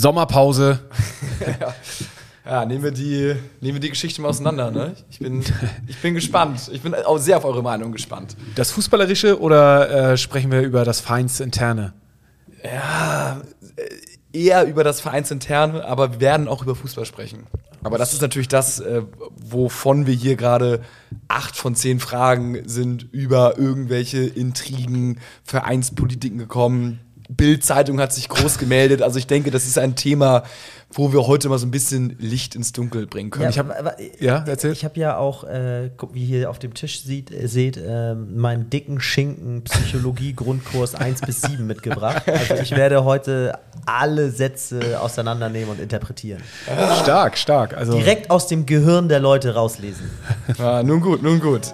Sommerpause. ja. ja, nehmen wir die, nehmen wir die Geschichte mal auseinander. Ne? Ich, bin, ich bin gespannt. Ich bin auch sehr auf eure Meinung gespannt. Das Fußballerische oder äh, sprechen wir über das Vereinsinterne? Ja, äh, eher über das Vereinsinterne, aber wir werden auch über Fußball sprechen. Aber das ist natürlich das, äh, wovon wir hier gerade acht von zehn Fragen sind über irgendwelche Intrigen, Vereinspolitiken gekommen. Bild-Zeitung hat sich groß gemeldet. Also ich denke, das ist ein Thema, wo wir heute mal so ein bisschen Licht ins Dunkel bringen können. Ja, ich hab, aber, ja erzähl. Ich habe ja auch, äh, wie ihr hier auf dem Tisch sieht, äh, seht, äh, meinen dicken Schinken Psychologie-Grundkurs 1 bis 7 mitgebracht. Also ich werde heute alle Sätze auseinandernehmen und interpretieren. Stark, stark. Also Direkt aus dem Gehirn der Leute rauslesen. Ja, nun gut, nun gut.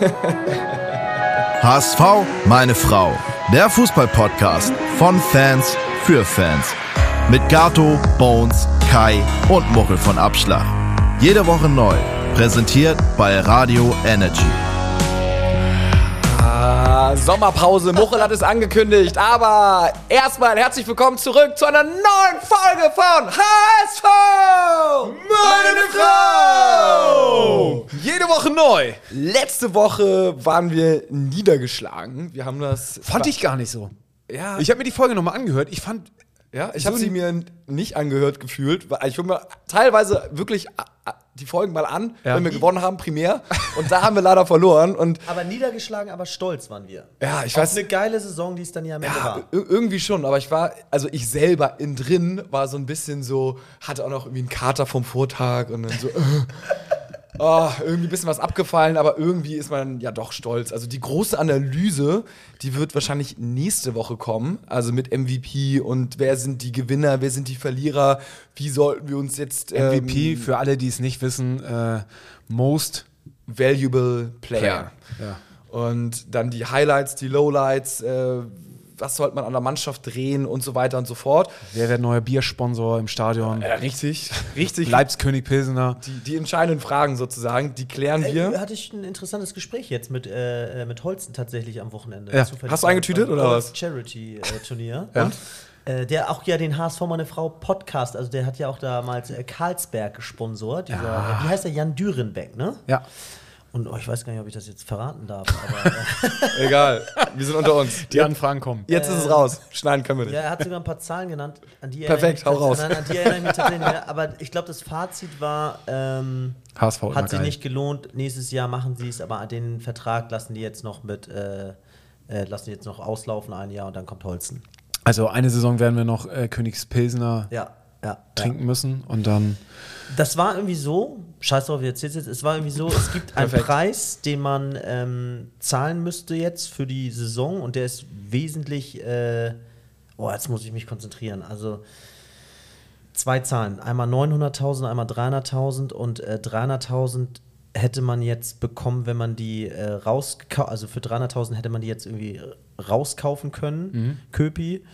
HSV, meine Frau. Der Fußball-Podcast von Fans für Fans. Mit Gato, Bones, Kai und Muchel von Abschlag. Jede Woche neu. Präsentiert bei Radio Energy. Ah, Sommerpause, Muchel hat es angekündigt, aber erstmal herzlich willkommen zurück zu einer neuen Folge von HSV! Meine Frau! Jede Woche neu. Letzte Woche waren wir niedergeschlagen. Wir haben das. Fand ich gar nicht so. Ja. Ich habe mir die Folge nochmal angehört. Ich fand ja, ich habe sie mir nicht angehört gefühlt. Ich höre mir teilweise wirklich die Folgen mal an, ja. wenn wir gewonnen haben, primär. Und da haben wir leider verloren. Und aber niedergeschlagen, aber stolz waren wir. Ja, ich Auf weiß. eine geile Saison, die es dann ja am Ende ja, war. Irgendwie schon, aber ich war, also ich selber in drin war so ein bisschen so, hatte auch noch irgendwie einen Kater vom Vortag und dann so. Oh, irgendwie ein bisschen was abgefallen, aber irgendwie ist man ja doch stolz. Also die große Analyse, die wird wahrscheinlich nächste Woche kommen. Also mit MVP und wer sind die Gewinner, wer sind die Verlierer, wie sollten wir uns jetzt. Ähm, MVP, für alle, die es nicht wissen, äh, Most Valuable Player. Player. Ja. Und dann die Highlights, die Lowlights, äh, was sollte man an der Mannschaft drehen und so weiter und so fort. Wer wird neuer Biersponsor im Stadion? Ja, richtig, richtig. Leibskönig Pilsener. Die, die, entscheidenden Fragen sozusagen, die klären wir. Äh, hatte ich ein interessantes Gespräch jetzt mit, äh, mit Holzen tatsächlich am Wochenende. Ja. Hast du eingetütet oder was? Charity-Turnier. Äh, und? Äh, der auch ja den HSV meine Frau Podcast, also der hat ja auch damals äh, Karlsberg gesponsort. Dieser, ja. Wie heißt der? Jan Dürenbeck, ne? Ja. Und oh, ich weiß gar nicht, ob ich das jetzt verraten darf. Aber, äh Egal, wir sind unter uns. Die Anfragen kommen. Jetzt äh, ist es raus. Schneiden können wir nicht. Ja, er hat sogar ein paar Zahlen genannt. An die Perfekt, hau raus. Nein, an die erinnere ich mich tatsächlich mehr. Aber ich glaube, das Fazit war, ähm, HSV hat sich geil. nicht gelohnt. Nächstes Jahr machen sie es, aber den Vertrag lassen die jetzt noch mit, äh, äh, lassen die jetzt noch auslaufen ein Jahr und dann kommt Holzen. Also eine Saison werden wir noch äh, Königspilsener ja, ja, trinken ja. müssen und dann. Das war irgendwie so, scheiß drauf, wie erzählt jetzt, es war irgendwie so, es gibt einen Preis, den man ähm, zahlen müsste jetzt für die Saison und der ist wesentlich, äh, oh, jetzt muss ich mich konzentrieren, also zwei Zahlen, einmal 900.000, einmal 300.000 und äh, 300.000 hätte man jetzt bekommen, wenn man die äh, rauskauft, also für 300.000 hätte man die jetzt irgendwie rauskaufen können, mhm. Köpi.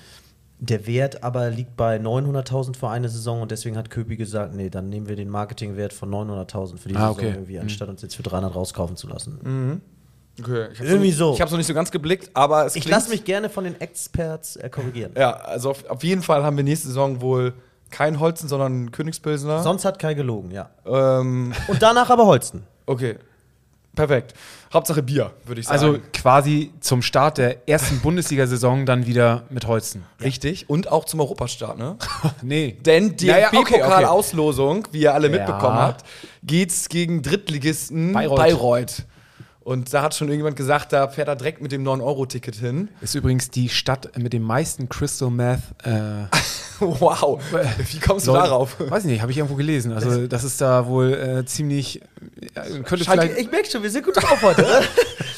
Der Wert aber liegt bei 900.000 für eine Saison und deswegen hat Köpi gesagt, nee, dann nehmen wir den Marketingwert von 900.000 für die ah, Saison okay. irgendwie, mhm. anstatt uns jetzt für 300 rauskaufen zu lassen. Mhm. Okay. Irgendwie so. Ich habe es noch nicht so ganz geblickt, aber es Ich lasse mich gerne von den Experts äh, korrigieren. Ja, also auf, auf, jeden Fall haben wir nächste Saison wohl kein Holzen, sondern Königspilsner. Sonst hat Kai gelogen, ja. Ähm. Und danach aber Holzen. Okay. Perfekt. Hauptsache Bier, würde ich sagen. Also quasi zum Start der ersten Bundesliga-Saison dann wieder mit Holzen. Richtig. Und auch zum Europastart, ne? nee. Denn die naja, DFB-Pokal-Auslosung, okay, okay. wie ihr alle mitbekommen ja. habt, geht's gegen Drittligisten Bayreuth. Bayreuth. Und da hat schon irgendjemand gesagt, da fährt er direkt mit dem 9-Euro-Ticket hin. Ist übrigens die Stadt mit dem meisten Crystal Meth. Äh, wow. Wie kommst du darauf? Weiß ich nicht, habe ich irgendwo gelesen. Also, das ist da wohl äh, ziemlich. Äh, könnte vielleicht ich merke schon, wir sind gut drauf heute.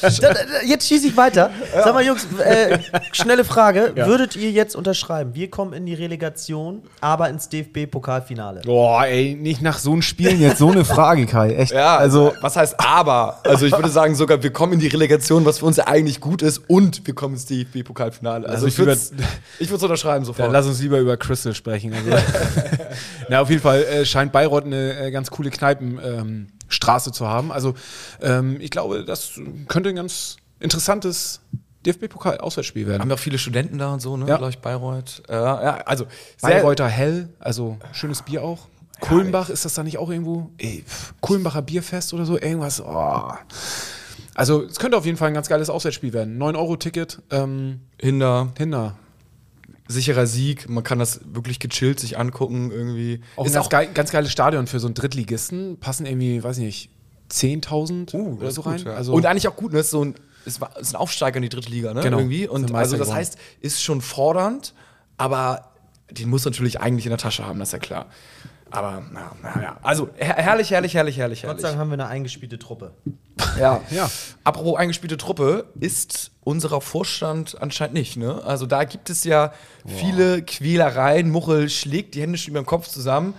jetzt schieße ich weiter. Ja. Sag mal, Jungs, äh, schnelle Frage. Ja. Würdet ihr jetzt unterschreiben? Wir kommen in die Relegation, aber ins DFB-Pokalfinale. Boah, ey, nicht nach so einem Spielen jetzt so eine Frage, Kai. Echt. Ja, also, was heißt aber? Also, ich würde sagen, sogar, wir kommen in die Relegation, was für uns ja eigentlich gut ist, und wir kommen ins DFB-Pokalfinale. Also, ich würde es unterschreiben sofort. Dann lass uns lieber über Crystal sprechen. Also. Na, auf jeden Fall äh, scheint Bayreuth eine äh, ganz coole Kneipenstraße ähm, zu haben. Also, ähm, ich glaube, das könnte ein ganz interessantes DFB-Pokal, Auswärtsspiel werden. Haben ja auch viele Studenten da und so, ne? Ja. Glaube ich, Bayreuth. Äh, ja, also Bayreuther Hell, also schönes Bier auch. Kulmbach, ist das da nicht auch irgendwo? Ey, Kulmbacher Bierfest oder so? Irgendwas. Oh. Also, es könnte auf jeden Fall ein ganz geiles Auswärtsspiel werden. 9-Euro-Ticket, ähm, Hinder, Hinder. sicherer Sieg. Man kann das wirklich gechillt sich angucken irgendwie. Auch ist ein ganz, auch geil, ganz geiles Stadion für so einen Drittligisten. Passen irgendwie, weiß ich nicht, 10.000 Uh, oder so ist rein. gut, ja. Also, und eigentlich auch gut, ne? Ist so ein, es war, ist ein Aufsteiger in die dritte Liga, ne? Genau. Irgendwie. Ist Und also das heißt, ist schon fordernd, aber den muss natürlich eigentlich in der Tasche haben, das ist ja klar. Aber na, na ja, also her herrlich, herrlich, herrlich, herrlich, Gott herrlich. sei Dank haben wir eine eingespielte Truppe. Ja. Ja. Apropos eingespielte Truppe, ist unserer Vorstand anscheinend nicht. Ne? Also da gibt es ja viele Quälereien. Muchel schlägt die Hände schon über den Kopf zusammen.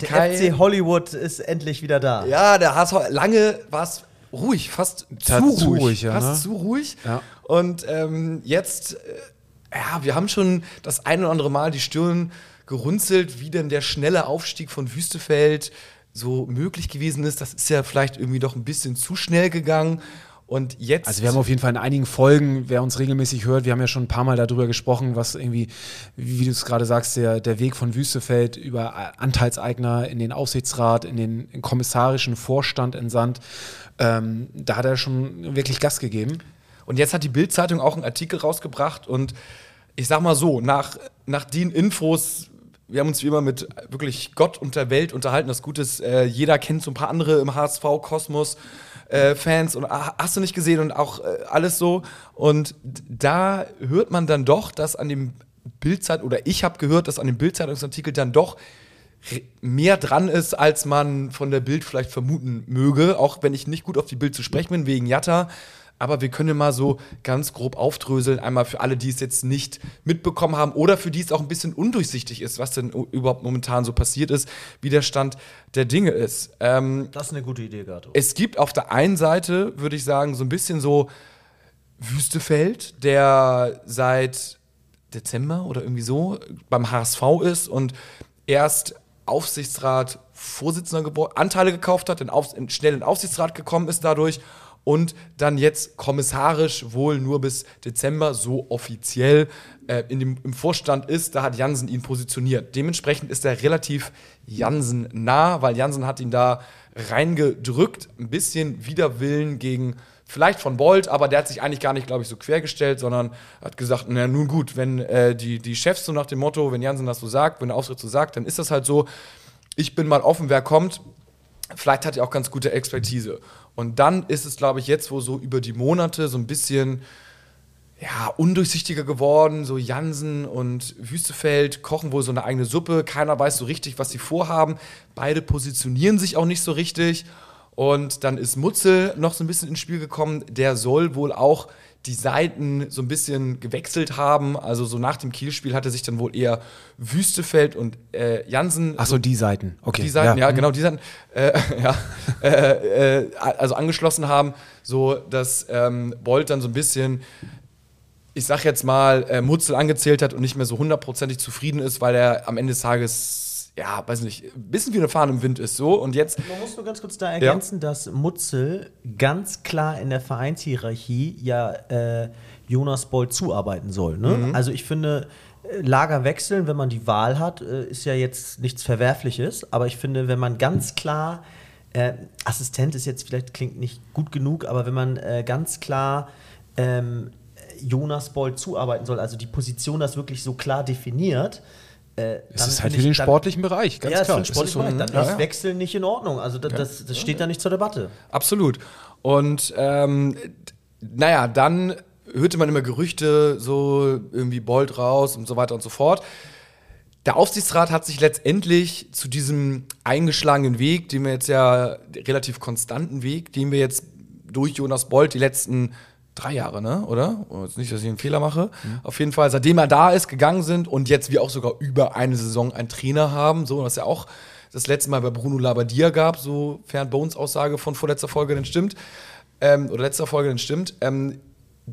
Der Kai- FC Hollywood ist endlich wieder da. Ja, der HSV, lange war es ruhig, fast zu ruhig. ruhig, ja, fast ne? zu ruhig. Ja. Und ähm, jetzt, äh, ja, wir haben schon das ein oder andere Mal die Stirn gerunzelt, wie denn der schnelle Aufstieg von Wüstefeld so möglich gewesen ist. Das ist ja vielleicht irgendwie doch ein bisschen zu schnell gegangen. Und jetzt. Also wir haben auf jeden Fall in einigen Folgen, wer uns regelmäßig hört, wir haben ja schon ein paar Mal darüber gesprochen, was irgendwie, wie du es gerade sagst, der, der Weg von Wüstefeld über Anteilseigner in den Aufsichtsrat, in den in kommissarischen Vorstand entsandt. Ähm, da hat er schon wirklich Gas gegeben. Und jetzt hat die Bild-Zeitung auch einen Artikel rausgebracht und ich sag mal so, nach, nach den Infos, wir haben uns wie immer mit wirklich Gott und der Welt unterhalten. Das Gute ist, äh, jeder kennt so ein paar andere im HSV-Kosmos. Äh, Fans und ah, hast du nicht gesehen und auch äh, alles so. Und da hört man dann doch, dass an dem Bildzeit oder ich habe gehört, dass an dem Bildzeitungsartikel dann doch mehr dran ist, als man von der Bild vielleicht vermuten möge, auch wenn ich nicht gut auf die Bild zu sprechen bin, wegen Jatta. Aber wir können mal so ganz grob aufdröseln, einmal für alle, die es jetzt nicht mitbekommen haben oder für die es auch ein bisschen undurchsichtig ist, was denn überhaupt momentan so passiert ist, wie der Stand der Dinge ist. Ähm, Das ist eine gute Idee, Gato. es gibt auf der einen Seite, würde ich sagen, so ein bisschen so Wüstefeld, der seit Dezember oder irgendwie so beim HSV ist und erst Aufsichtsrat Vorsitzender Anteile gekauft hat, in, schnell in den Aufsichtsrat gekommen ist dadurch und dann jetzt kommissarisch wohl nur bis Dezember so offiziell äh, in dem, im Vorstand ist. Da hat Jansen ihn positioniert. Dementsprechend ist er relativ Jansen nah, weil Jansen hat ihn da reingedrückt, ein bisschen Widerwillen gegen vielleicht von Bolt, aber der hat sich eigentlich gar nicht, glaube ich, so quergestellt, sondern hat gesagt, na nun gut, wenn äh, die, die Chefs so nach dem Motto, wenn Jansen das so sagt, wenn der Auftritt so sagt, dann ist das halt so. Ich bin mal offen, wer kommt. Vielleicht hat er auch ganz gute Expertise. Und dann ist es, glaube ich, jetzt, wo so über die Monate so ein bisschen ja, undurchsichtiger geworden. So Jansen und Wüstefeld kochen wohl so eine eigene Suppe. Keiner weiß so richtig, was sie vorhaben. Beide positionieren sich auch nicht so richtig. Und dann ist Mutzel noch so ein bisschen ins Spiel gekommen. Der soll wohl auch die Seiten so ein bisschen gewechselt haben. Also so nach dem Kielspiel hatte sich dann wohl eher Wüstefeld und äh, Jansen Ach so, die Seiten. Okay. die Seiten, ja, genau, die Seiten, äh, ja, äh, äh, also angeschlossen haben, so dass ähm, Bolt dann so ein bisschen, ich sag jetzt mal, äh, Mutzel angezählt hat und nicht mehr so hundertprozentig zufrieden ist, weil er am Ende des Tages, ja, weiß nicht, ein bisschen wie eine Fahne im Wind ist so und jetzt Man muss nur ganz kurz da ergänzen, dass Mutzel ganz klar in der Vereinshierarchie ja äh, Jonas Boll zuarbeiten soll. Ne? Also ich finde, äh, Lager wechseln, wenn man die Wahl hat, äh, ist ja jetzt nichts Verwerfliches. Aber ich finde, wenn man ganz klar, äh, Assistent ist jetzt vielleicht klingt nicht gut genug, aber wenn man äh, ganz klar ähm, Jonas Boll zuarbeiten soll, also die Position das wirklich so klar definiert, äh, Es ist halt für den ich- dann- sportlichen Bereich, ganz ja, klar. für den sportlichen Bereich. Dann ja, ist ja. Wechseln nicht in Ordnung. Also das, das, das steht da nicht zur Debatte. Absolut. Und ähm, naja, dann hörte man immer Gerüchte, so irgendwie Bolt raus und so weiter und so fort. Der Aufsichtsrat hat sich letztendlich zu diesem eingeschlagenen Weg, den wir jetzt ja, relativ konstanten Weg, den wir jetzt durch Jonas Bolt die letzten drei Jahre, ne, oder? Jetzt nicht, dass ich einen Fehler mache. Auf jeden Fall, seitdem er da ist, gegangen sind und jetzt wir auch sogar über eine Saison einen Trainer haben, so, was ja auch das letzte Mal bei Bruno Labbadia gab, sofern Bones Aussage von vorletzter Folge denn stimmt, ähm, oder letzter Folge denn stimmt. Ähm,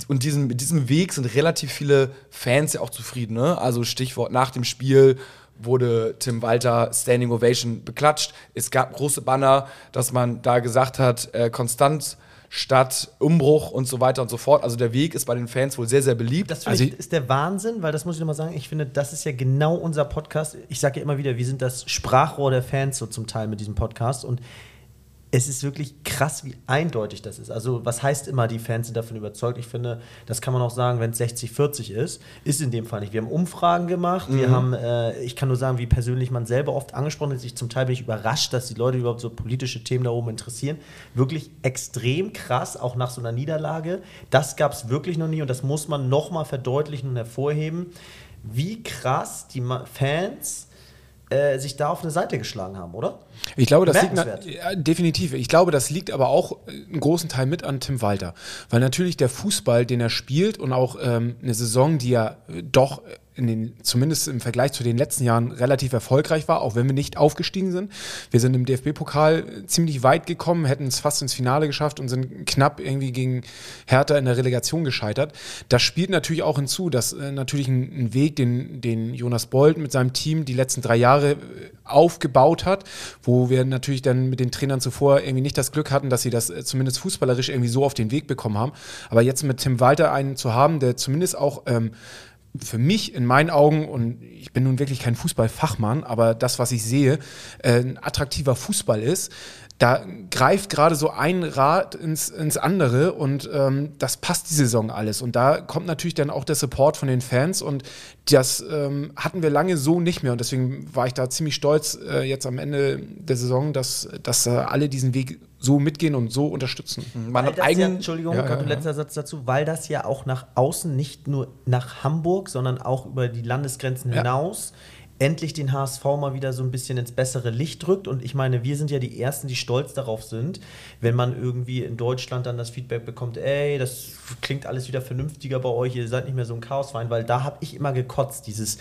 und diesen, mit diesem Weg sind relativ viele Fans ja auch zufrieden. Ne? Also Stichwort nach dem Spiel wurde Tim Walter Standing Ovation beklatscht. Es gab große Banner, dass man da gesagt hat, äh, konstant statt Umbruch und so weiter und so fort. Also der Weg ist bei den Fans wohl sehr, sehr beliebt. Das also ist der Wahnsinn, weil das muss ich nochmal sagen, ich finde, das ist ja genau unser Podcast. Ich sage ja immer wieder, wir sind das Sprachrohr der Fans so zum Teil mit diesem Podcast und es ist wirklich krass, wie eindeutig das ist. Also, was heißt immer, die Fans sind davon überzeugt? Ich finde, das kann man auch sagen, wenn es 60-40 ist. Ist in dem Fall nicht. Wir haben Umfragen gemacht. Mhm. Wir haben, äh, ich kann nur sagen, wie persönlich man selber oft angesprochen ist. Ich, zum Teil bin ich überrascht, dass die Leute überhaupt so politische Themen da oben interessieren. Wirklich extrem krass, auch nach so einer Niederlage. Das gab es wirklich noch nie und das muss man nochmal verdeutlichen und hervorheben, wie krass die Fans äh, sich da auf eine Seite geschlagen haben, oder? Ich glaube, das liegt ja, definitiv. Ich glaube, das liegt aber auch einen großen Teil mit an Tim Walter, weil natürlich der Fußball, den er spielt und auch ähm, eine Saison, die er doch in den, zumindest im Vergleich zu den letzten Jahren relativ erfolgreich war, auch wenn wir nicht aufgestiegen sind. Wir sind im DFB-Pokal ziemlich weit gekommen, hätten es fast ins Finale geschafft und sind knapp irgendwie gegen Hertha in der Relegation gescheitert. Das spielt natürlich auch hinzu, dass äh, natürlich ein, ein, Weg, den, den Jonas Bolt mit seinem Team die letzten drei Jahre äh, aufgebaut hat, wo wir natürlich dann mit den Trainern zuvor irgendwie nicht das Glück hatten, dass sie das äh, zumindest fußballerisch irgendwie so auf den Weg bekommen haben. Aber jetzt mit Tim Walter einen zu haben, der zumindest auch ähm, für mich in meinen Augen, und ich bin nun wirklich kein Fußballfachmann, aber das, was ich sehe, äh, ein attraktiver Fußball ist, da greift gerade so ein Rad ins, ins andere und ähm, das passt die Saison alles. Und da kommt natürlich dann auch der Support von den Fans und das ähm, hatten wir lange so nicht mehr. Und deswegen war ich da ziemlich stolz äh, jetzt am Ende der Saison, dass, dass äh, alle diesen Weg so mitgehen und so unterstützen. Mhm. Man hat eigen, ja, Entschuldigung, ja, ja, letzter Satz dazu, weil das ja auch nach außen nicht nur nach Hamburg, sondern auch über die Landesgrenzen hinaus endlich den HSV mal wieder so ein bisschen ins bessere Licht rückt. Und ich meine, wir sind ja die Ersten, die stolz darauf sind, wenn man irgendwie in Deutschland dann das Feedback bekommt, ey, das klingt alles wieder vernünftiger bei euch, ihr seid nicht mehr so ein Chaosverein, weil da habe ich immer gekotzt, dieses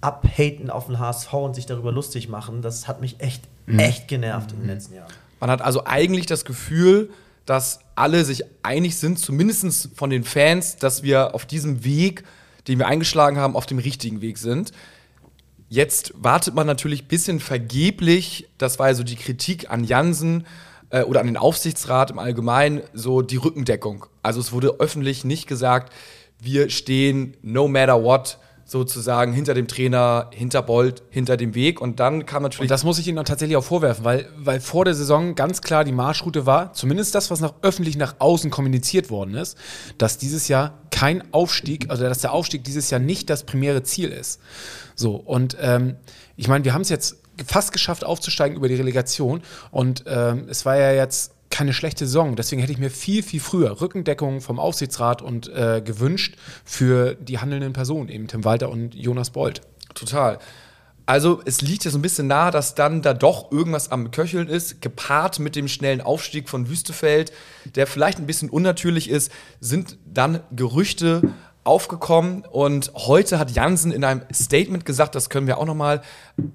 Abhaten auf den HSV und sich darüber lustig machen, das hat mich echt, mhm. echt genervt mhm. in den letzten Jahren. Man hat also eigentlich das Gefühl, dass alle sich einig sind, zumindest von den Fans, dass wir auf diesem Weg, den wir eingeschlagen haben, auf dem richtigen Weg sind. Jetzt wartet man natürlich ein bisschen vergeblich, das war ja so die Kritik an Jansen äh, oder an den Aufsichtsrat im Allgemeinen, so die Rückendeckung. Also es wurde öffentlich nicht gesagt, wir stehen no matter what sozusagen hinter dem Trainer, hinter Bolt, hinter dem Weg. Und dann kam natürlich. Und das muss ich Ihnen tatsächlich auch vorwerfen, weil, weil vor der Saison ganz klar die Marschroute war, zumindest das, was nach öffentlich nach außen kommuniziert worden ist, dass dieses Jahr kein Aufstieg, also dass der Aufstieg dieses Jahr nicht das primäre Ziel ist. So, und ähm, ich meine, wir haben es jetzt fast geschafft, aufzusteigen über die Relegation. Und ähm, es war ja jetzt keine schlechte Saison. Deswegen hätte ich mir viel, viel früher Rückendeckung vom Aufsichtsrat und äh, gewünscht für die handelnden Personen, eben Tim Walter und Jonas Bold. Total. Also es liegt ja so ein bisschen nahe, dass dann da doch irgendwas am Köcheln ist, gepaart mit dem schnellen Aufstieg von Wüstefeld, der vielleicht ein bisschen unnatürlich ist, sind dann Gerüchte aufgekommen und heute hat Jansen in einem Statement gesagt, das können wir auch noch mal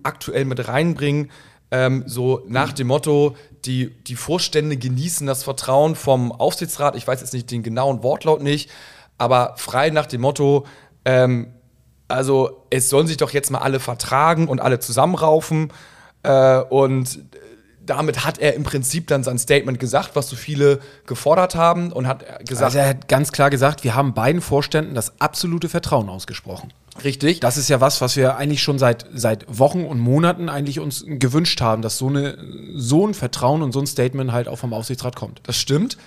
aktuell mit reinbringen, ähm, so nach dem Motto, die, die Vorstände genießen das Vertrauen vom Aufsichtsrat. Ich weiß jetzt nicht den genauen Wortlaut nicht, aber frei nach dem Motto, ähm, also es sollen sich doch jetzt mal alle vertragen und alle zusammenraufen. Äh, und damit hat er im Prinzip dann sein Statement gesagt, was so viele gefordert haben und hat gesagt. Also er hat ganz klar gesagt, wir haben beiden Vorständen das absolute Vertrauen ausgesprochen. Richtig. Das ist ja was, was wir eigentlich schon seit, seit Wochen und Monaten eigentlich uns gewünscht haben, dass so, eine, so ein Vertrauen und so ein Statement halt auch vom Aufsichtsrat kommt. Das stimmt.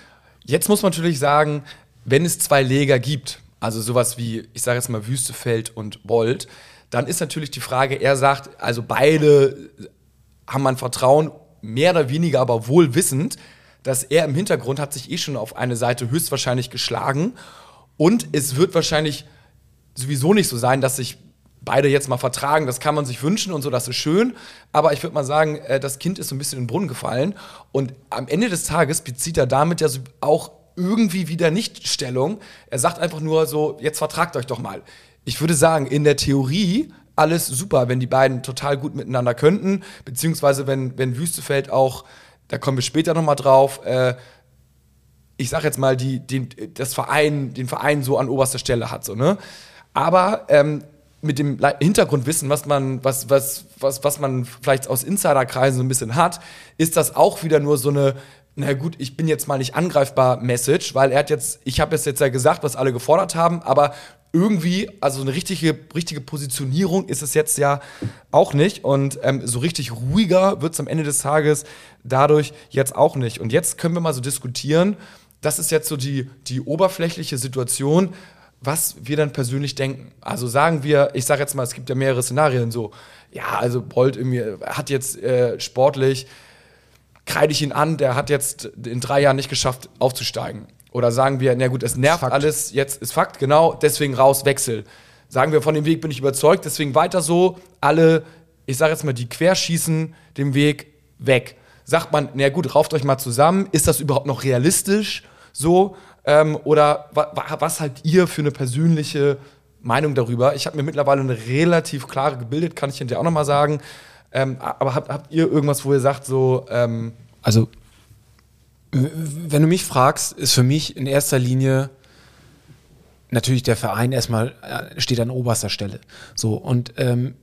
Jetzt muss man natürlich sagen, wenn es zwei Leger gibt, also sowas wie, ich sage jetzt mal Wüstefeld und Bold, dann ist natürlich die Frage, er sagt, also beide haben man Vertrauen, mehr oder weniger aber wohl wissend, dass er im Hintergrund hat sich eh schon auf eine Seite höchstwahrscheinlich geschlagen und es wird wahrscheinlich sowieso nicht so sein, dass sich beide jetzt mal vertragen. Das kann man sich wünschen und so, das ist schön. Aber ich würde mal sagen, äh, das Kind ist so ein bisschen in den Brunnen gefallen. Und am Ende des Tages bezieht er damit ja auch irgendwie wieder nicht Stellung. Er sagt einfach nur so, jetzt vertragt euch doch mal. Ich würde sagen, in der Theorie alles super, wenn die beiden total gut miteinander könnten, beziehungsweise wenn, wenn Wüstefeld auch, da kommen wir später nochmal drauf, äh, ich sag jetzt mal, die, den, das Verein, den Verein so an oberster Stelle hat. So, ne? Aber ähm, mit dem Hintergrundwissen, was man, was, was, was, was man vielleicht aus Insiderkreisen so ein bisschen hat, ist das auch wieder nur so eine na gut, ich bin jetzt mal nicht angreifbar Message, weil er hat jetzt, ich habe jetzt, jetzt ja gesagt, was alle gefordert haben, aber irgendwie, also eine richtige, richtige Positionierung ist es jetzt ja auch nicht. Und ähm, so richtig ruhiger wird es am Ende des Tages dadurch jetzt auch nicht. Und jetzt können wir mal so diskutieren, das ist jetzt so die, die oberflächliche Situation, was wir dann persönlich denken. Also sagen wir, ich sage jetzt mal, es gibt ja mehrere Szenarien so, ja, also Bolt irgendwie hat jetzt äh, sportlich, kreide ich ihn an, der hat jetzt in drei Jahren nicht geschafft, aufzusteigen. Oder sagen wir, na gut, es nervt Fakt. alles, jetzt ist Fakt, genau, deswegen raus, Wechsel. Sagen wir, von dem Weg bin ich überzeugt, deswegen weiter so, alle, ich sage jetzt mal, die querschießen, den Weg weg. Sagt man, na gut, rauft euch mal zusammen, ist das überhaupt noch realistisch so? Ähm, oder wa was habt ihr für eine persönliche Meinung darüber? Ich habe mir mittlerweile eine relativ klare gebildet, kann ich hinterher auch nochmal sagen. Ähm, aber habt, habt ihr irgendwas, wo ihr sagt, so. Ähm also wenn du mich fragst, ist für mich in erster Linie natürlich der Verein erstmal äh, steht an oberster Stelle. So und ähm,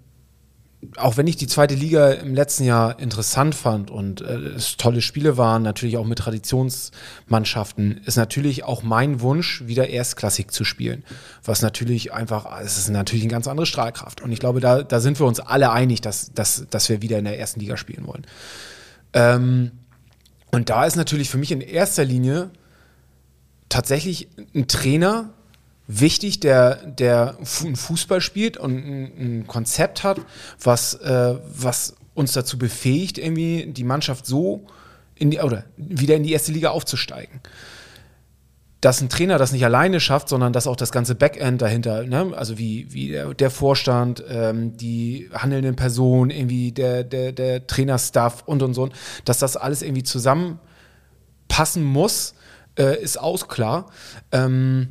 auch wenn ich die zweite Liga im letzten Jahr interessant fand und äh, es tolle Spiele waren, natürlich auch mit Traditionsmannschaften, ist natürlich auch mein Wunsch, wieder Erstklassik zu spielen. Was natürlich einfach, es ist natürlich eine ganz andere Strahlkraft. Und ich glaube, da, da sind wir uns alle einig, dass, dass, dass wir wieder in der ersten Liga spielen wollen. Ähm, und da ist natürlich für mich in erster Linie tatsächlich ein Trainer wichtig, der, der Fußball spielt und ein, Konzept hat, was, äh, was uns dazu befähigt, irgendwie die Mannschaft so in die, oder wieder in die erste Liga aufzusteigen dass ein Trainer das nicht alleine schafft, sondern dass auch das ganze Backend dahinter, ne? also wie, wie der, der Vorstand, ähm, die handelnden Personen, irgendwie der, der, der Trainerstaff und und so, dass das alles irgendwie zusammenpassen muss, äh, ist auch klar. Ähm,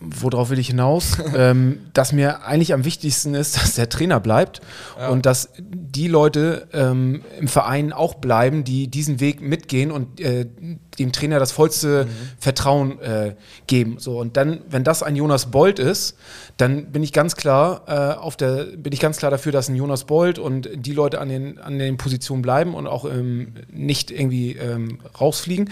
worauf will ich hinaus? ähm, dass mir eigentlich am wichtigsten ist, dass der Trainer bleibt ja. und dass die Leute ähm, im Verein auch bleiben, die diesen Weg mitgehen und äh, dem Trainer das vollste mhm. Vertrauen äh, geben. So und dann, wenn das ein Jonas Bold ist, dann bin ich ganz klar äh, auf der, bin ich ganz klar dafür, dass ein Jonas Bold und die Leute an den an den Positionen bleiben und auch ähm, nicht irgendwie ähm, rausfliegen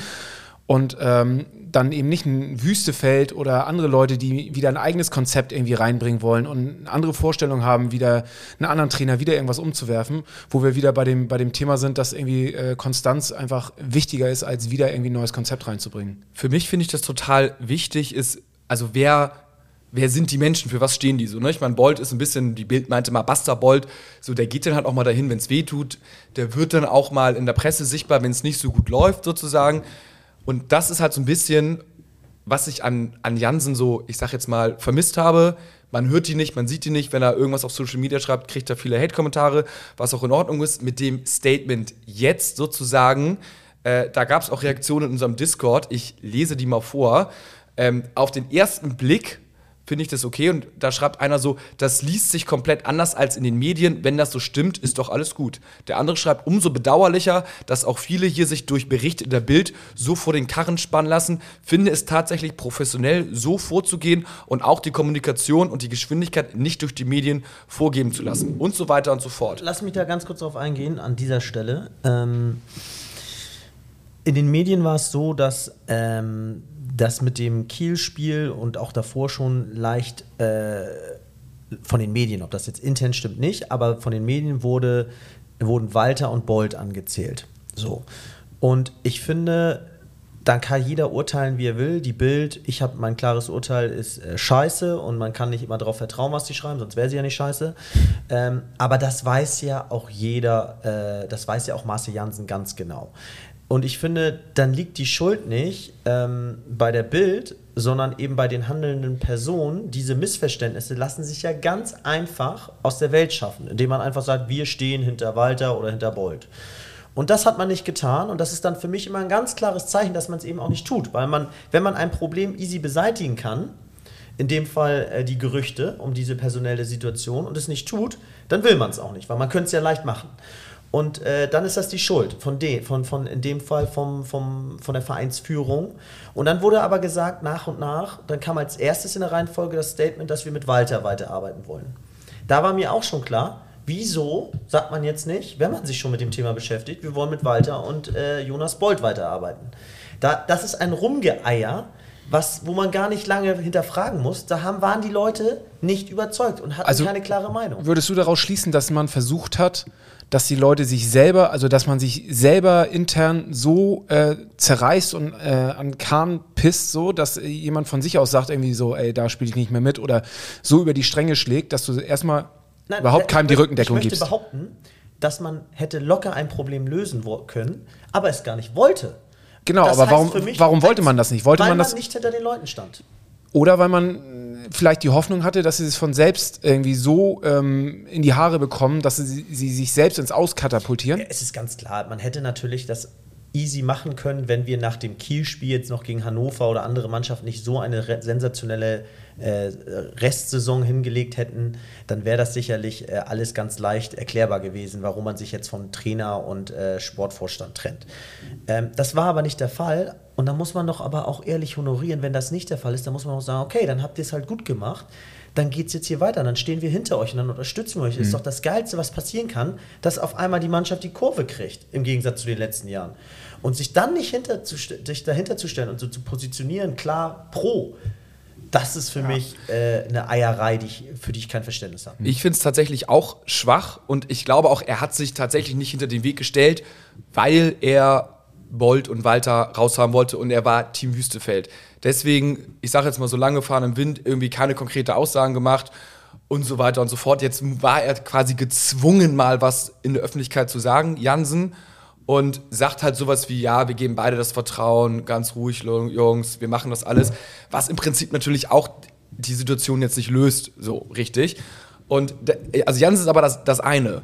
und ähm, dann eben nicht ein Wüstefeld oder andere Leute, die wieder ein eigenes Konzept irgendwie reinbringen wollen und eine andere Vorstellung haben, wieder einen anderen Trainer wieder irgendwas umzuwerfen, wo wir wieder bei dem, bei dem Thema sind, dass irgendwie äh, Konstanz einfach wichtiger ist, als wieder irgendwie ein neues Konzept reinzubringen. Für mich finde ich das total wichtig, ist, also wer wer sind die Menschen, für was stehen die so? Ne? Ich meine, Bolt ist ein bisschen, die Bild meinte mal, Buster Bolt, so der geht dann halt auch mal dahin, wenn es weh tut. Der wird dann auch mal in der Presse sichtbar, wenn es nicht so gut läuft, sozusagen. Und das ist halt so ein bisschen, was ich an, an Jansen so, ich sag jetzt mal, vermisst habe. Man hört die nicht, man sieht die nicht. Wenn er irgendwas auf Social Media schreibt, kriegt er viele Hate-Kommentare, was auch in Ordnung ist. Mit dem Statement jetzt sozusagen, äh, da gab es auch Reaktionen in unserem Discord. Ich lese die mal vor. Ähm, auf den ersten Blick finde ich das okay. Und da schreibt einer so, das liest sich komplett anders als in den Medien. Wenn das so stimmt, ist doch alles gut. Der andere schreibt, umso bedauerlicher, dass auch viele hier sich durch Berichte in der Bild so vor den Karren spannen lassen. Finde es tatsächlich professionell, so vorzugehen und auch die Kommunikation und die Geschwindigkeit nicht durch die Medien vorgeben zu lassen. Und so weiter und so fort. Lass mich da ganz kurz drauf eingehen, an dieser Stelle. Ähm in den Medien war es so, dass ähm, das mit dem Kiel-Spiel und auch davor schon leicht äh, von den Medien, ob das jetzt intern stimmt nicht, aber von den Medien wurde, wurden Walter und Bolt angezählt. So. Und ich finde, dann kann jeder urteilen, wie er will. Die Bild, ich habe mein klares Urteil, ist äh, scheiße und man kann nicht immer darauf vertrauen, was die schreiben, sonst wäre sie ja nicht scheiße. Ähm, aber das weiß ja auch jeder, äh, das weiß ja auch Marcel Jansen ganz genau. Und ich finde, dann liegt die Schuld nicht ähm, bei der Bild, sondern eben bei den handelnden Personen. Diese Missverständnisse lassen sich ja ganz einfach aus der Welt schaffen, indem man einfach sagt, wir stehen hinter Walter oder hinter Bolt. Und das hat man nicht getan und das ist dann für mich immer ein ganz klares Zeichen, dass man es eben auch nicht tut, weil man, wenn man ein Problem easy beseitigen kann, in dem Fall äh, die Gerüchte um diese personelle Situation und es nicht tut, dann will man es auch nicht, weil man könnte es ja leicht machen. Und äh, dann ist das die Schuld von, de, von, von in dem Fall vom, vom, von der Vereinsführung. Und dann wurde aber gesagt, nach und nach, dann kam als erstes in der Reihenfolge das Statement, dass wir mit Walter weiterarbeiten wollen. Da war mir auch schon klar, wieso sagt man jetzt nicht, wenn man sich schon mit dem Thema beschäftigt, wir wollen mit Walter und äh, Jonas Bolt weiterarbeiten. Da, das ist ein Rumgeeier, was, wo man gar nicht lange hinterfragen muss. Da haben, waren die Leute nicht überzeugt und hatten Also, keine klare Meinung. Würdest du daraus schließen, dass man versucht hat, dass die Leute sich selber, also dass man sich selber intern so äh, zerreißt und äh, an Kahn pisst, so, dass jemand von sich aus sagt, irgendwie so, ey, da spiele ich nicht mehr mit oder so über die Stränge schlägt, dass du erstmal Nein, überhaupt keinem die Rückendeckung Ich möchte gibst. behaupten, dass man hätte locker ein Problem lösen können, aber es gar nicht wollte. Genau, Das aber warum, mich warum wollte man das nicht? Wollte weil man das nicht hinter den Leuten stand. Oder weil man äh, vielleicht die Hoffnung hatte, dass sie es von selbst irgendwie so ähm, in die Haare bekommen, dass sie, sie sich selbst ins Auskatapultieren? Es ist ganz klar, man hätte natürlich das easy machen können, wenn wir nach dem Kiel-Spiel jetzt noch gegen Hannover oder andere Mannschaften nicht so eine sensationelle äh, Restsaison hingelegt hätten, dann wäre das sicherlich äh, alles ganz leicht erklärbar gewesen, warum man sich jetzt von Trainer und äh, Sportvorstand trennt. Ähm, das war aber nicht der Fall und da muss man doch aber auch ehrlich honorieren, wenn das nicht der Fall ist, dann muss man auch sagen, okay, dann habt ihr es halt gut gemacht, dann geht es jetzt hier weiter, dann stehen wir hinter euch und dann unterstützen wir euch. Das ist doch das Geilste, was passieren kann, dass auf einmal die Mannschaft die Kurve kriegt, im Gegensatz zu den letzten Jahren. Und sich dann nicht hinter zu, sich dahinter zu stellen und so zu positionieren, klar, pro, das ist für mich äh, eine Eierei, die ich, für die ich kein Verständnis habe. Ich finde es tatsächlich auch schwach und ich glaube auch, er hat sich tatsächlich nicht hinter den Weg gestellt, weil er Bolt und Walter raushaben wollte und er war Team Wüstefeld. Deswegen, ich sage jetzt mal so lange fahren im Wind, irgendwie keine konkrete Aussagen gemacht und so weiter und so fort. Jetzt war er quasi gezwungen, mal was in der Öffentlichkeit zu sagen, Jansen. Und sagt halt sowas wie, ja, wir geben beide das Vertrauen, ganz ruhig, Jungs, wir machen das alles. Was im Prinzip natürlich auch die Situation jetzt nicht löst, so richtig. Und also Jansen ist aber das, das eine.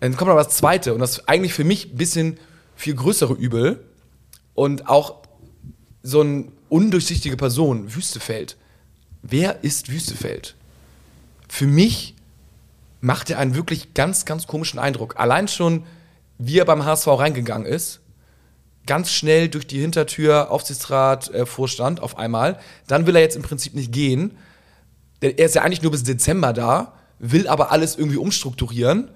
Dann kommt aber das zweite und das ist eigentlich für mich ein bisschen viel größere Übel und auch so eine undurchsichtige Person, Wüstefeld. Wer ist Wüstefeld? Für mich macht er einen wirklich ganz, ganz komischen Eindruck. Allein schon, wie er beim HSV reingegangen ist, ganz schnell durch die Hintertür, Aufsichtsrat, äh, Vorstand auf einmal. Dann will er jetzt im Prinzip nicht gehen. Denn Er ist ja eigentlich nur bis Dezember da, will aber alles irgendwie umstrukturieren.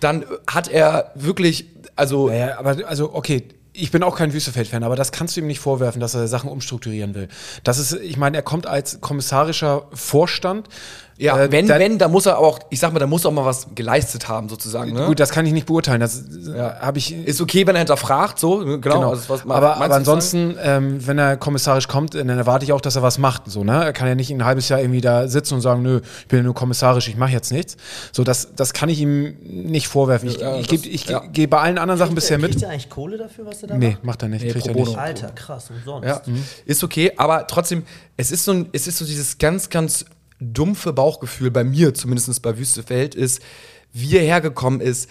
Dann hat er wirklich, also Ja, aber also, okay, ich bin auch kein Wüstefeld-Fan, aber das kannst du ihm nicht vorwerfen, dass er Sachen umstrukturieren will. Das ist, ich meine, er kommt als kommissarischer Vorstand. Ja, Äh, wenn, dann- wenn, da muss er auch, ich sag mal, da muss er auch mal was geleistet haben, sozusagen. Ne? Gut, das kann ich nicht beurteilen. Das ja. habe ich. ist okay, wenn er hinterfragt, so, genau. Genau. Also, was, aber aber ansonsten, ähm, wenn er kommissarisch kommt, dann erwarte ich auch, dass er was macht. So, ne? Er kann ja nicht ein halbes Jahr irgendwie da sitzen und sagen, nö, ich bin ja nur kommissarisch, ich mache jetzt nichts. So, das, das kann ich ihm nicht vorwerfen. Ich, Ja, ich, geb- ich ja. gehe bei allen anderen Sachen bisher Kriegt mit. er eigentlich Kohle dafür, was er da Nee, macht? macht er nicht. Nee, kriegt er nicht. Alter, krass, umsonst. Ja, ist okay, aber trotzdem, es ist so, ein, es ist so dieses ganz, ganz dumpfe Bauchgefühl bei mir, zumindest bei Wüstefeld, ist, wie er hergekommen ist,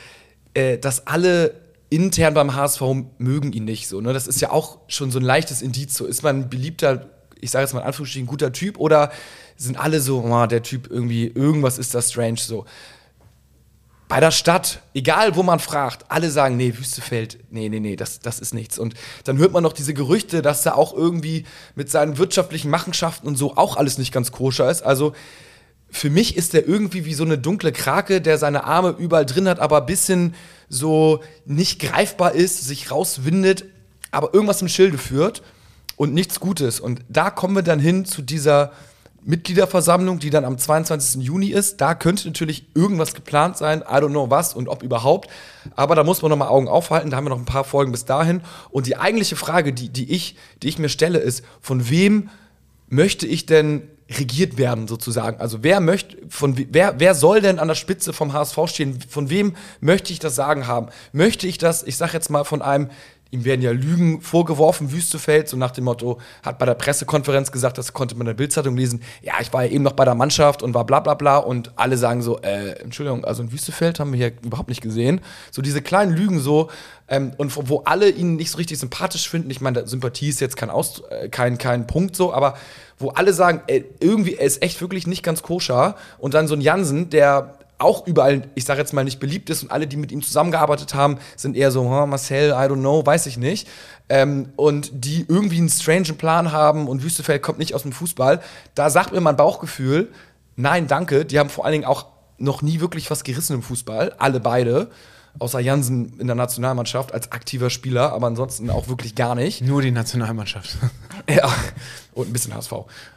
äh, dass alle intern beim HSV mögen ihn nicht so. Ne? Das ist ja auch schon so ein leichtes Indiz. So ist man ein beliebter, ich sage jetzt mal in Anführungsstrichen, guter Typ oder sind alle so, oh, der Typ irgendwie, irgendwas ist da strange so. Bei der Stadt, egal wo man fragt, alle sagen, nee, Wüstefeld, nee, nee, nee, das, das ist nichts. Und dann hört man noch diese Gerüchte, dass er auch irgendwie mit seinen wirtschaftlichen Machenschaften und so auch alles nicht ganz koscher ist. Also für mich ist er irgendwie wie so eine dunkle Krake, der seine Arme überall drin hat, aber ein bisschen so nicht greifbar ist, sich rauswindet, aber irgendwas im Schilde führt und nichts Gutes. Und da kommen wir dann hin zu dieser Mitgliederversammlung, die dann am 22. Juni ist. Da könnte natürlich irgendwas geplant sein. I don't know was und ob überhaupt. Aber da muss man nochmal Augen aufhalten. Da haben wir noch ein paar Folgen bis dahin. Und die eigentliche Frage, die, die, ich, die ich mir stelle, ist, von wem möchte ich denn regiert werden, sozusagen? Also wer möchte, von we- wer, wer soll denn an der Spitze vom HSV stehen? Von wem möchte ich das Sagen haben? Möchte ich das, ich sag jetzt mal, von einem, ihm werden ja Lügen vorgeworfen, Wüstefeld, so nach dem Motto, hat bei der Pressekonferenz gesagt, das konnte man in der Bildzeitung lesen, ja, ich war ja eben noch bei der Mannschaft und war bla bla bla und alle sagen so, äh, Entschuldigung, also in Wüstefeld haben wir hier überhaupt nicht gesehen. So diese kleinen Lügen so, ähm, und wo, alle ihn nicht so richtig sympathisch finden, ich meine, Sympathie ist jetzt kein, Aus, äh, kein, kein Punkt so, aber wo alle sagen, ey, irgendwie, er ist echt wirklich nicht ganz koscher. Und dann so ein Jansen, der auch überall, ich sage jetzt mal, nicht beliebt ist und alle, die mit ihm zusammengearbeitet haben, sind eher so, "Huh, Marcel, I don't know, weiß ich nicht. Ähm, und die irgendwie einen strangen Plan haben und Wüstefeld kommt nicht aus dem Fußball. Da sagt mir mein Bauchgefühl, nein, danke. Die haben vor allen Dingen auch noch nie wirklich was gerissen im Fußball. Alle beide. Außer Jansen in der Nationalmannschaft als aktiver Spieler, aber ansonsten auch wirklich gar nicht. Nur die Nationalmannschaft. Ja, und ein bisschen HSV.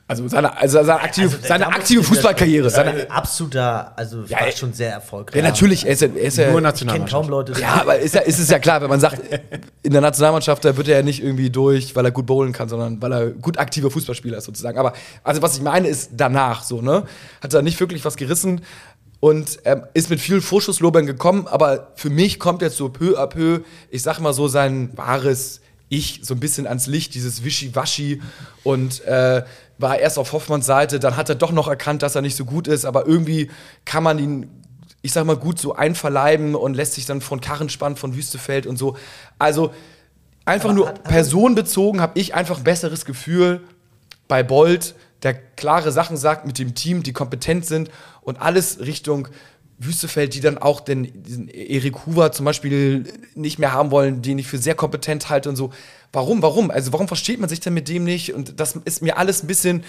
Also seine, also seine aktive, Also, seine aktive ich Fußballkarriere. Seine, Absoluter, also Ja, war schon sehr erfolgreich. ja, natürlich, er ist ja, er ist ja Nur Ich kenne Nationalmannschaft. kaum Leute. Ja, aber ist, ja, ist es ja klar, wenn man sagt, in der Nationalmannschaft, da wird er ja nicht irgendwie durch, weil er gut bowlen kann, sondern weil er gut aktiver Fußballspieler ist sozusagen. Aber also was ich meine ist danach so, ne? Hat er nicht wirklich was gerissen und ähm, ist mit vielen Vorschusslobern gekommen, aber für mich kommt jetzt so peu à peu, ich sag mal so sein wahres Ich so ein bisschen ans Licht, dieses Wischiwaschi und äh, war erst auf Hoffmanns Seite, dann hat er doch noch erkannt, dass er nicht so gut ist, aber irgendwie kann man ihn ich sag mal, gut so einverleiben und lässt sich dann von Karren spannen, von Wüstefeld und so. Also einfach Aber nur hat- personenbezogen habe ich einfach ein besseres Gefühl bei Bolt, der klare Sachen sagt mit dem Team, die kompetent sind und alles Richtung Wüstefeld, die dann auch den diesen Erik Hoover zum Beispiel nicht mehr haben wollen, den ich für sehr kompetent halte und so. Warum, warum? Also warum versteht man sich denn mit dem nicht? Und das ist mir alles ein bisschen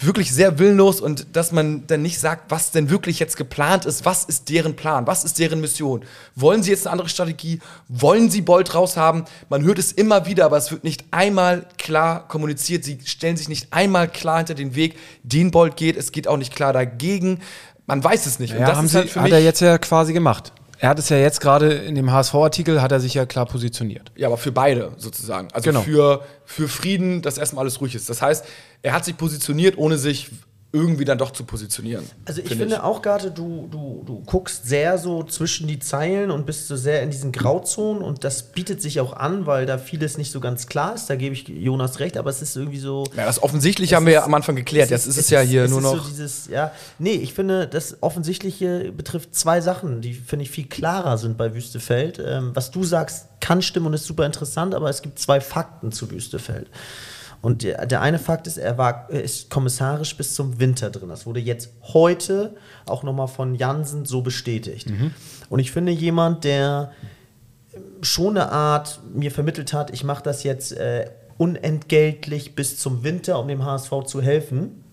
wirklich sehr willenlos und dass man dann nicht sagt, was denn wirklich jetzt geplant ist, was ist deren Plan, was ist deren Mission. Wollen sie jetzt eine andere Strategie? Wollen sie Bolt raushaben? Man hört es immer wieder, aber es wird nicht einmal klar kommuniziert. Sie stellen sich nicht einmal klar hinter den Weg, den Bolt geht. Es geht auch nicht klar dagegen. Man weiß es nicht. Und Ja, das haben sie, halt hat er jetzt ja quasi gemacht. Er hat es ja jetzt gerade in dem HSV-Artikel, hat er sich ja klar positioniert. Ja, aber für beide sozusagen. Also Genau. für, für Frieden, dass erstmal alles ruhig ist. Das heißt, er hat sich positioniert, ohne sich irgendwie dann doch zu positionieren. Also ich finde finde auch gerade, du, du, du guckst sehr so zwischen die Zeilen und bist so sehr in diesen Grauzonen und das bietet sich auch an, weil da vieles nicht so ganz klar ist. Da gebe ich Jonas recht, aber es ist irgendwie so. Ja, das Offensichtliche haben wir ja am Anfang geklärt. Jetzt ist es ja hier es nur ist noch. So dieses, ja, nee, ich finde, das Offensichtliche betrifft zwei Sachen, die, finde ich, viel klarer sind bei Wüstefeld. Ähm, was du sagst, kann stimmen und ist super interessant, aber es gibt zwei Fakten zu Wüstefeld. Und der, der eine Fakt ist, er war, ist kommissarisch bis zum Winter drin. Das wurde jetzt heute auch nochmal von Jansen so bestätigt. Und ich finde, jemand, der schon eine Art mir vermittelt hat, ich mache das jetzt äh, unentgeltlich bis zum Winter, um dem HSV zu helfen.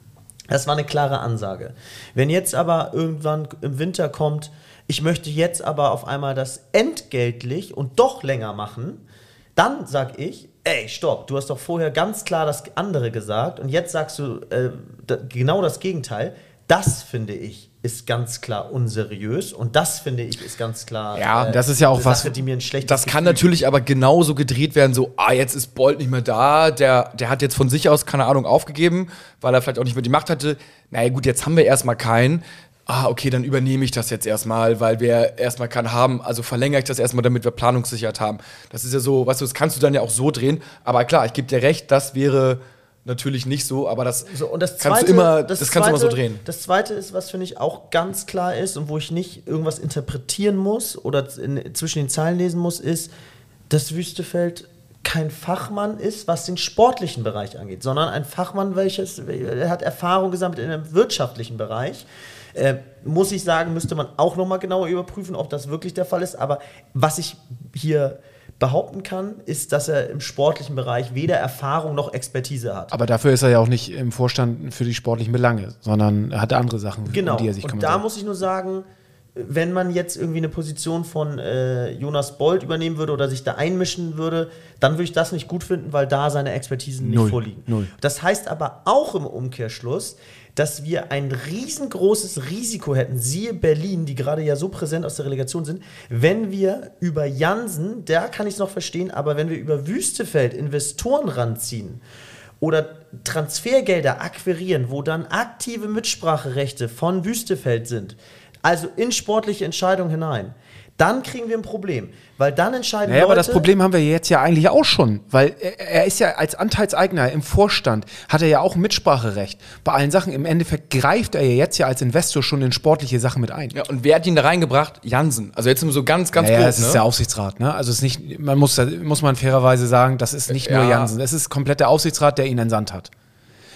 Das war eine klare Ansage. Wenn jetzt aber irgendwann im Winter kommt, ich möchte jetzt aber auf einmal das entgeltlich und doch länger machen, dann sag ich, ey, stopp, du hast doch vorher ganz klar das andere gesagt und jetzt sagst du äh, genau das Gegenteil. Das finde ich ist ganz klar unseriös und das finde ich ist ganz klar. Ja, das ist ja auch was- Sache, die mir ein schlechtes Das kann Gefühl natürlich aber genauso gedreht werden, so, ah, jetzt ist Bolt nicht mehr da, der, der hat jetzt von sich aus, keine Ahnung, aufgegeben, weil er vielleicht auch nicht mehr die Macht hatte. Naja, gut, jetzt haben wir erstmal keinen. Ah, okay, dann übernehme ich das jetzt erstmal, weil wir erstmal keinen haben. Also verlängere ich das erstmal, damit wir Planungssicherheit haben. Das ist ja so, weißt du, das kannst du dann ja auch so drehen. Aber klar, ich gebe dir recht, das wäre natürlich nicht so, aber das, So, und das kannst zweite, du immer, das, kannst du immer so zweite- drehen. Das zweite ist, was finde ich auch ganz klar ist und wo ich nicht irgendwas interpretieren muss oder in, zwischen den Zeilen lesen muss, ist, dass Wüstefeld kein Fachmann ist, was den sportlichen Bereich angeht, sondern ein Fachmann, welches hat Erfahrung gesammelt in einem wirtschaftlichen Bereich. Äh, muss ich sagen, müsste man auch nochmal genauer überprüfen, ob das wirklich der Fall ist. Aber was ich hier behaupten kann, ist, dass er im sportlichen Bereich weder Erfahrung noch Expertise hat. Aber dafür ist er ja auch nicht im Vorstand für die sportlichen Belange, sondern er hat andere Sachen, Genau. um die er sich und kümmert. da muss ich nur sagen, wenn man jetzt irgendwie eine Position von äh, Jonas Bold übernehmen würde oder sich da einmischen würde, dann würde ich das nicht gut finden, weil da seine Expertisen nicht Null. vorliegen. Null. Das heißt aber auch im Umkehrschluss, dass wir ein riesengroßes Risiko hätten, siehe Berlin, die gerade ja so präsent aus der Relegation sind, wenn wir über Jansen, da kann ich es noch verstehen, aber wenn wir über Wüstefeld Investoren ranziehen, oder Transfergelder akquirieren, wo dann aktive Mitspracherechte von Wüstefeld sind, also in sportliche Entscheidungen hinein, dann kriegen wir ein Problem. Weil dann entscheiden Naja, Leute. aber das Problem haben wir jetzt ja eigentlich auch schon, weil er, er ist ja als Anteilseigner im Vorstand, hat er ja auch Mitspracherecht. Bei allen Sachen, im Endeffekt greift er ja jetzt ja als Investor schon in sportliche Sachen mit ein. Ja, und wer hat ihn da reingebracht? Jansen. Also jetzt so ganz, ganz naja, grob, es ist ne? der Aufsichtsrat, ne? Also es ist nicht, man muss, muss man fairerweise sagen, das ist nicht nur Ja. Jansen, es ist komplett der Aufsichtsrat, der ihn entsandt hat.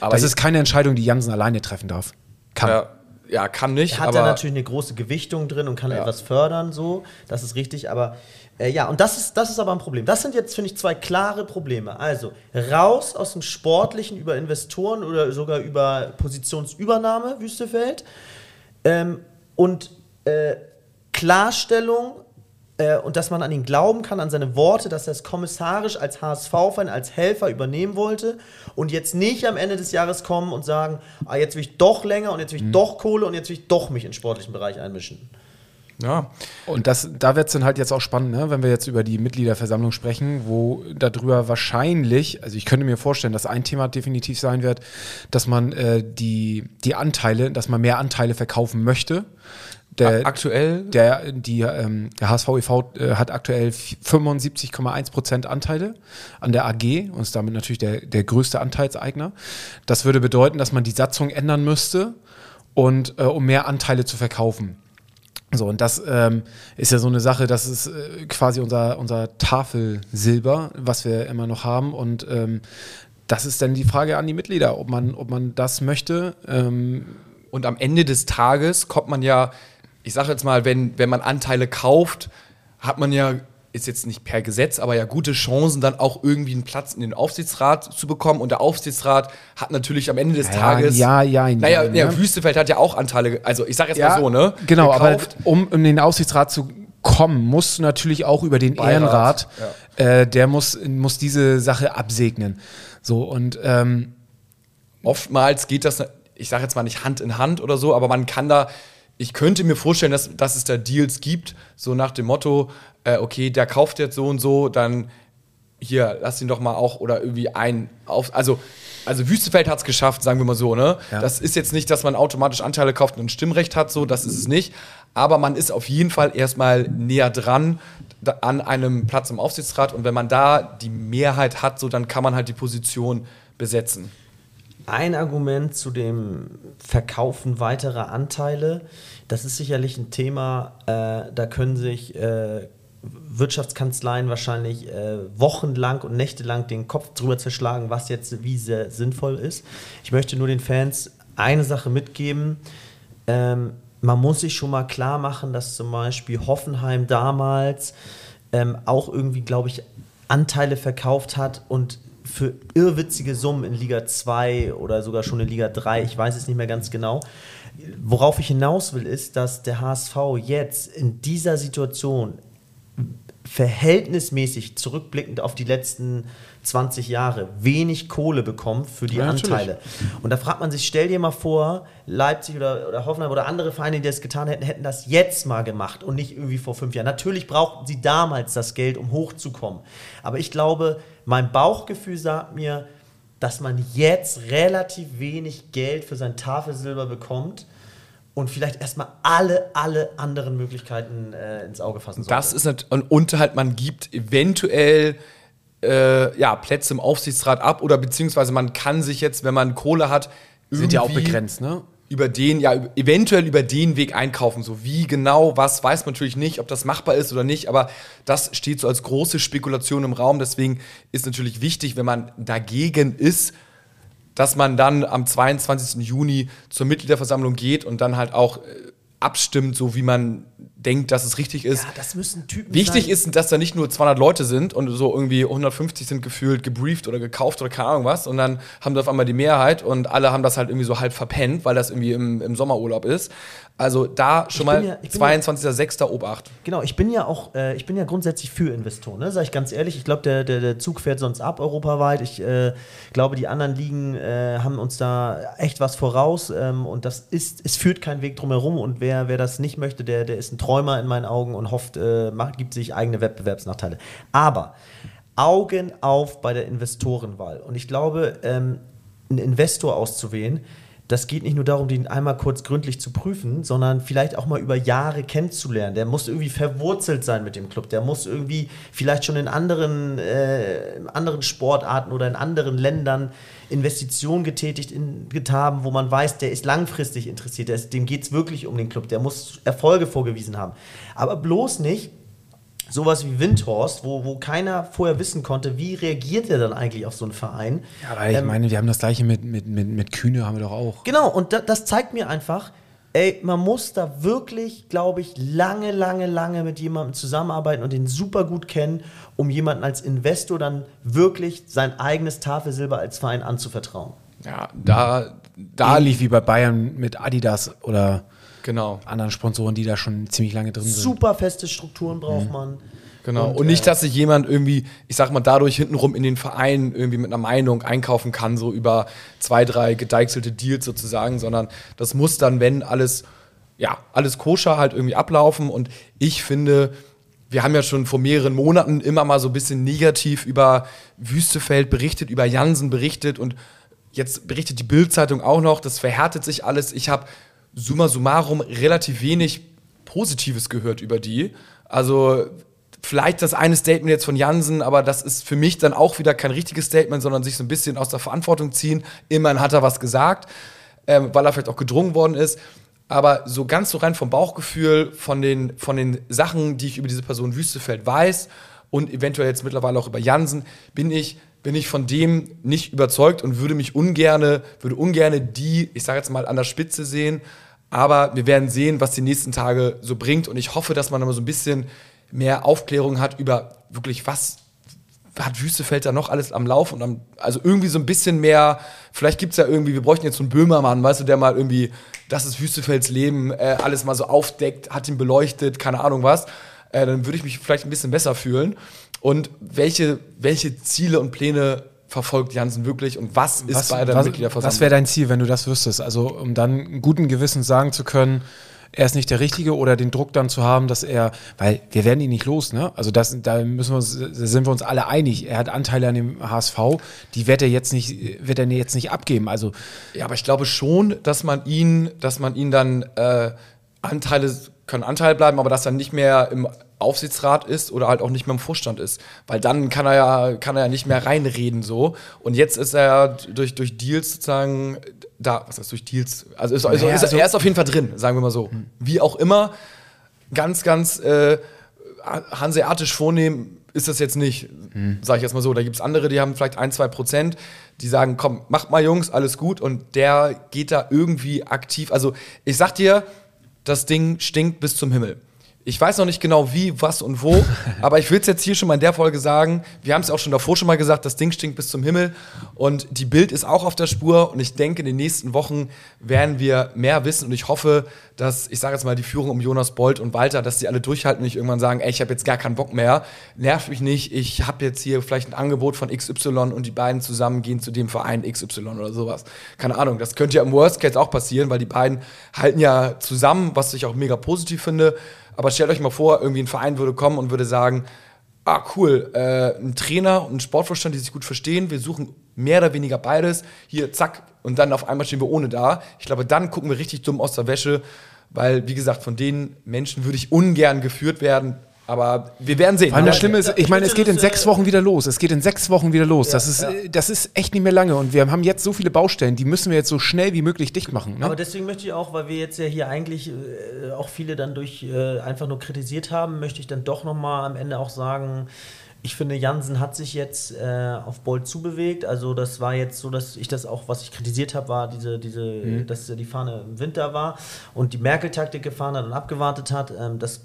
Aber das ist keine Entscheidung, die Jansen alleine treffen darf. Kann. Ja, ja, kann nicht, hat aber er natürlich eine große Gewichtung drin und kann etwas fördern, so. Das ist richtig, aber äh, ja, und das ist, das ist aber ein Problem. Das sind jetzt, finde ich, zwei klare Probleme. Also raus aus dem Sportlichen über Investoren oder sogar über Positionsübernahme, Wüstefeld. Ähm, und äh, Klarstellung äh, und dass man an ihn glauben kann, an seine Worte, dass er es kommissarisch als HSV-Fan, als Helfer übernehmen wollte und jetzt nicht am Ende des Jahres kommen und sagen, ah, jetzt will ich doch länger und jetzt will ich mhm. doch Kohle und jetzt will ich doch mich in sportlichen Bereich einmischen. Ja. Und das, da wird es dann halt jetzt auch spannend, ne? wenn wir jetzt über die Mitgliederversammlung sprechen, wo darüber wahrscheinlich, also ich könnte mir vorstellen, dass ein Thema definitiv sein wird, dass man äh, die, die Anteile, dass man mehr Anteile verkaufen möchte. Der, aktuell? Der, die, ähm, der HSV e.V. Äh, hat aktuell 75,1 Prozent Anteile an der AG und ist damit natürlich der, der größte Anteilseigner. Das würde bedeuten, dass man die Satzung ändern müsste und äh, um mehr Anteile zu verkaufen. So, und das ähm, ist ja so eine Sache, das ist äh, quasi unser, unser Tafelsilber, was wir immer noch haben. Und ähm, das ist dann die Frage an die Mitglieder, ob man, ob man das möchte. Ähm und am Ende des Tages kommt man ja, ich sage jetzt mal, wenn, wenn man Anteile kauft, hat man ja ist jetzt nicht per Gesetz, aber ja gute Chancen, dann auch irgendwie einen Platz in den Aufsichtsrat zu bekommen. Und der Aufsichtsrat hat natürlich am Ende des ja, Tages. Ja, ja, ja. Naja, ja, ja, Wüstefeld hat ja auch Anteile, also ich sage jetzt mal so, ne? Genau, gekauft. aber um in den Aufsichtsrat zu kommen, musst du natürlich auch über den Beirat, Ehrenrat, äh, der muss, muss diese Sache absegnen. So, und ähm, oftmals geht das, ich sage jetzt mal nicht Hand in Hand oder so, aber man kann da ich könnte mir vorstellen, dass, dass es da Deals gibt, so nach dem Motto, äh, okay, der kauft jetzt so und so, dann hier, lass ihn doch mal auch oder irgendwie ein auf. Also, also Wüstefeld hat es geschafft, sagen wir mal so, ne? Ja. Das ist jetzt nicht, dass man automatisch Anteile kauft und ein Stimmrecht hat, so, das ist es nicht. Aber man ist auf jeden Fall erstmal näher dran an einem Platz im Aufsichtsrat und wenn man da die Mehrheit hat, so dann kann man halt die Position besetzen. Ein Argument zu dem Verkaufen weiterer Anteile, das ist sicherlich ein Thema, äh, da können sich äh, Wirtschaftskanzleien wahrscheinlich äh, wochenlang und nächtelang den Kopf drüber zerschlagen, was jetzt wie sehr sinnvoll ist. Ich möchte nur den Fans eine Sache mitgeben. Ähm, man muss sich schon mal klar machen, dass zum Beispiel Hoffenheim damals ähm, auch irgendwie, glaube ich, Anteile verkauft hat und für irrwitzige Summen in Liga 2 oder sogar schon in Liga 3, ich weiß es nicht mehr ganz genau. Worauf ich hinaus will, ist, dass der HSV jetzt in dieser Situation verhältnismäßig zurückblickend auf die letzten 20 Jahre wenig Kohle bekommt für die ja, Anteile. Natürlich. Und da fragt man sich, stell dir mal vor, Leipzig oder, oder Hoffenheim oder andere Vereine, die das getan hätten, hätten das jetzt mal gemacht und nicht irgendwie vor fünf Jahren. Natürlich brauchten sie damals das Geld, um hochzukommen. Aber ich glaube, mein Bauchgefühl sagt mir, dass man jetzt relativ wenig Geld für sein Tafelsilber bekommt und vielleicht erstmal alle, alle anderen Möglichkeiten äh, ins Auge fassen sollte. Das ist natürlich, und halt man gibt eventuell äh, ja, Plätze im Aufsichtsrat ab oder beziehungsweise man kann sich jetzt, wenn man Kohle hat, sind ja auch begrenzt, ne? Über den, ja, eventuell über den Weg einkaufen. So wie genau, was, weiß man natürlich nicht, ob das machbar ist oder nicht, aber das steht so als große Spekulation im Raum. Deswegen ist natürlich wichtig, wenn man dagegen ist, dass man dann am 22. Juni zur Mitgliederversammlung geht und dann halt auch äh, abstimmt, so wie man denkt, dass es richtig ist. Ja, das müssen Typen Wichtig sein. ist, dass da nicht nur 200 Leute sind und so irgendwie 150 sind gefühlt gebrieft oder gekauft oder keine Ahnung was und dann haben sie auf einmal die Mehrheit und alle haben das halt irgendwie so halb verpennt, weil das irgendwie im, im Sommerurlaub ist. Also da schon mal ja, 22.06. Ja, Obacht. Genau, ich bin ja auch, äh, ich bin ja grundsätzlich für Investoren, ne? sag ich ganz ehrlich. Ich glaube, der, der, der Zug fährt sonst ab europaweit. Ich äh, glaube, die anderen Ligen äh, haben uns da echt was voraus ähm, und das ist, es führt keinen Weg drumherum und wer, wer das nicht möchte, der, der ist ein Träumer in meinen Augen und hofft, äh, macht, gibt sich eigene Wettbewerbsnachteile. Aber Augen auf bei der Investorenwahl. Und ich glaube, ähm, einen Investor auszuwählen, das geht nicht nur darum, den einmal kurz gründlich zu prüfen, sondern vielleicht auch mal über Jahre kennenzulernen. Der muss irgendwie verwurzelt sein mit dem Club. Der muss irgendwie vielleicht schon in anderen, äh, anderen Sportarten oder in anderen Ländern Investitionen getätigt in, haben, wo man weiß, der ist langfristig interessiert. Ist, dem geht es wirklich um den Club. Der muss Erfolge vorgewiesen haben. Aber bloß nicht sowas wie Windhorst, wo, wo keiner vorher wissen konnte, wie reagiert er dann eigentlich auf so einen Verein. Ja, weil ich ähm, meine, wir haben das gleiche mit, mit, mit, mit Kühne, haben wir doch auch. Genau, und da, das zeigt mir einfach, ey, man muss da wirklich, glaube ich, lange, lange, lange mit jemandem zusammenarbeiten und den super gut kennen, um jemanden als Investor dann wirklich sein eigenes Tafelsilber als Verein anzuvertrauen. Ja, da, da lief wie bei Bayern mit Adidas oder genau. anderen Sponsoren, die da schon ziemlich lange drin sind. Super feste Strukturen braucht mhm. man. Genau. Und, und nicht, äh, dass sich jemand irgendwie, ich sag mal, dadurch hintenrum in den Verein irgendwie mit einer Meinung einkaufen kann, so über zwei, drei gedeichselte Deals sozusagen, sondern das muss dann, wenn alles, ja, alles koscher halt irgendwie ablaufen. Und ich finde, wir haben ja schon vor mehreren Monaten immer mal so ein bisschen negativ über Wüstefeld berichtet, über Jansen berichtet und jetzt berichtet die Bildzeitung auch noch, das verhärtet sich alles. Ich habe summa summarum relativ wenig Positives gehört über die. Also vielleicht das eine Statement jetzt von Jansen, aber das ist für mich dann auch wieder kein richtiges Statement, sondern sich so ein bisschen aus der Verantwortung ziehen. Immerhin hat er was gesagt, ähm, weil er vielleicht auch gedrungen worden ist. Aber so ganz so rein vom Bauchgefühl, von den, von den Sachen, die ich über diese Person Wüstefeld weiß und eventuell jetzt mittlerweile auch über Jansen, bin ich, bin ich von dem nicht überzeugt und würde mich ungerne, würde ungerne die, ich sage jetzt mal, an der Spitze sehen. Aber wir werden sehen, was die nächsten Tage so bringt. Und ich hoffe, dass man immer so ein bisschen mehr Aufklärung hat über wirklich, was hat Wüstefeld da noch alles am Lauf und am, also irgendwie so ein bisschen mehr, vielleicht gibt es ja irgendwie, wir bräuchten jetzt so einen Böhmermann, weißt du, der mal irgendwie, das ist Wüstefelds Leben, äh, alles mal so aufdeckt, hat ihn beleuchtet, keine Ahnung was, äh, dann würde ich mich vielleicht ein bisschen besser fühlen. Und welche, welche Ziele und Pläne verfolgt Jansen wirklich und was ist was, bei der was, Mitgliederversammlung? Was wäre dein Ziel, wenn du das wüsstest? Also um dann guten Gewissen sagen zu können, er ist nicht der Richtige oder den Druck dann zu haben, dass er, weil wir werden ihn nicht los, ne? Also das, da müssen wir uns, sind wir uns alle einig. Er hat Anteile an dem HSV, die wird er jetzt nicht, wird er jetzt nicht abgeben. Also ja, aber ich glaube schon, dass man ihn, dass man ihn dann äh, Anteile können Anteil bleiben, aber dass er nicht mehr im Aufsichtsrat ist oder halt auch nicht mehr im Vorstand ist. Weil dann kann er ja, kann er ja nicht mehr reinreden so. Und jetzt ist er durch, durch Deals sozusagen da, was heißt durch Deals? Also, ist, also, naja, ist, also er ist auf jeden Fall drin, sagen wir mal so. Hm. Wie auch immer, ganz, ganz äh, hanseatisch vornehmen ist das jetzt nicht, hm. sage ich jetzt mal so. Da gibt es andere, die haben vielleicht ein, zwei Prozent, die sagen, komm, macht mal Jungs, alles gut. Und der geht da irgendwie aktiv. Also ich sag dir, das Ding stinkt bis zum Himmel. Ich weiß noch nicht genau wie, was und wo, aber ich will es jetzt hier schon mal in der Folge sagen. Wir haben es auch schon davor schon mal gesagt, das Ding stinkt bis zum Himmel und die Bild ist auch auf der Spur und ich denke, in den nächsten Wochen werden wir mehr wissen und ich hoffe, dass, ich sage jetzt mal, die Führung um Jonas Bolt und Walter, dass die alle durchhalten und nicht irgendwann sagen, ey, ich habe jetzt gar keinen Bock mehr, nervt mich nicht, ich habe jetzt hier vielleicht ein Angebot von XY und die beiden zusammen gehen zu dem Verein XY oder sowas. Keine Ahnung, das könnte ja im Worst Case auch passieren, weil die beiden halten ja zusammen, was ich auch mega positiv finde. Aber stellt euch mal vor, irgendwie ein Verein würde kommen und würde sagen, ah cool, äh, ein Trainer und ein Sportvorstand, die sich gut verstehen, wir suchen mehr oder weniger beides, hier zack, und dann auf einmal stehen wir ohne da. Ich glaube, dann gucken wir richtig dumm aus der Wäsche, weil, wie gesagt, von den Menschen würde ich ungern geführt werden, aber wir werden sehen. Vor allem das Schlimme ist, ich meine, es geht in sechs Wochen wieder los. Es geht in sechs Wochen wieder los. das, ist, das ist echt nicht mehr lange. Und wir haben jetzt so viele Baustellen, die müssen wir jetzt so schnell wie möglich dicht machen. Ne? Aber deswegen möchte ich auch, weil wir jetzt ja hier eigentlich äh, auch viele dann durch äh, einfach nur kritisiert haben, möchte ich dann doch nochmal am Ende auch sagen, ich finde, Jansen hat sich jetzt äh, auf Bolt zubewegt. Also das war jetzt so, dass ich das auch, was ich kritisiert habe, war diese, diese, mhm. dass die Fahne im Winter war und die Merkel-Taktik gefahren hat und abgewartet hat. Ähm, das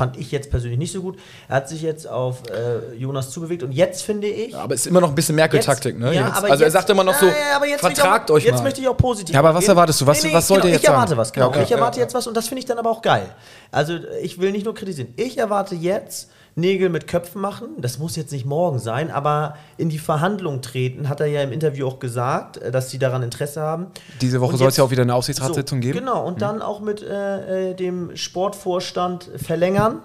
fand ich jetzt persönlich nicht so gut. Er hat sich jetzt auf äh, Jonas zubewegt und jetzt finde ich. Ja, aber es ist immer noch ein bisschen Merkel-Taktik, ne? Ja, aber also jetzt, er sagt immer noch so, ja, vertragt auch, euch jetzt mal. möchte ich auch positiv. Ja, aber was erwartest du? Was, nee, nee, was sollt genau, jetzt ich sagen? Ich erwarte was, genau. Okay. Ich erwarte jetzt was und das finde ich dann aber auch geil. Also ich will nicht nur kritisieren. Ich erwarte jetzt Nägel mit Köpfen machen. Das muss jetzt nicht morgen sein, aber in die Verhandlung treten, hat er ja im Interview auch gesagt, äh, dass sie daran Interesse haben. Diese Woche soll es ja auch wieder eine Aufsichtsratssitzung so, geben. Genau, und mhm. dann auch mit äh, äh, dem Sportvorstand verlängern.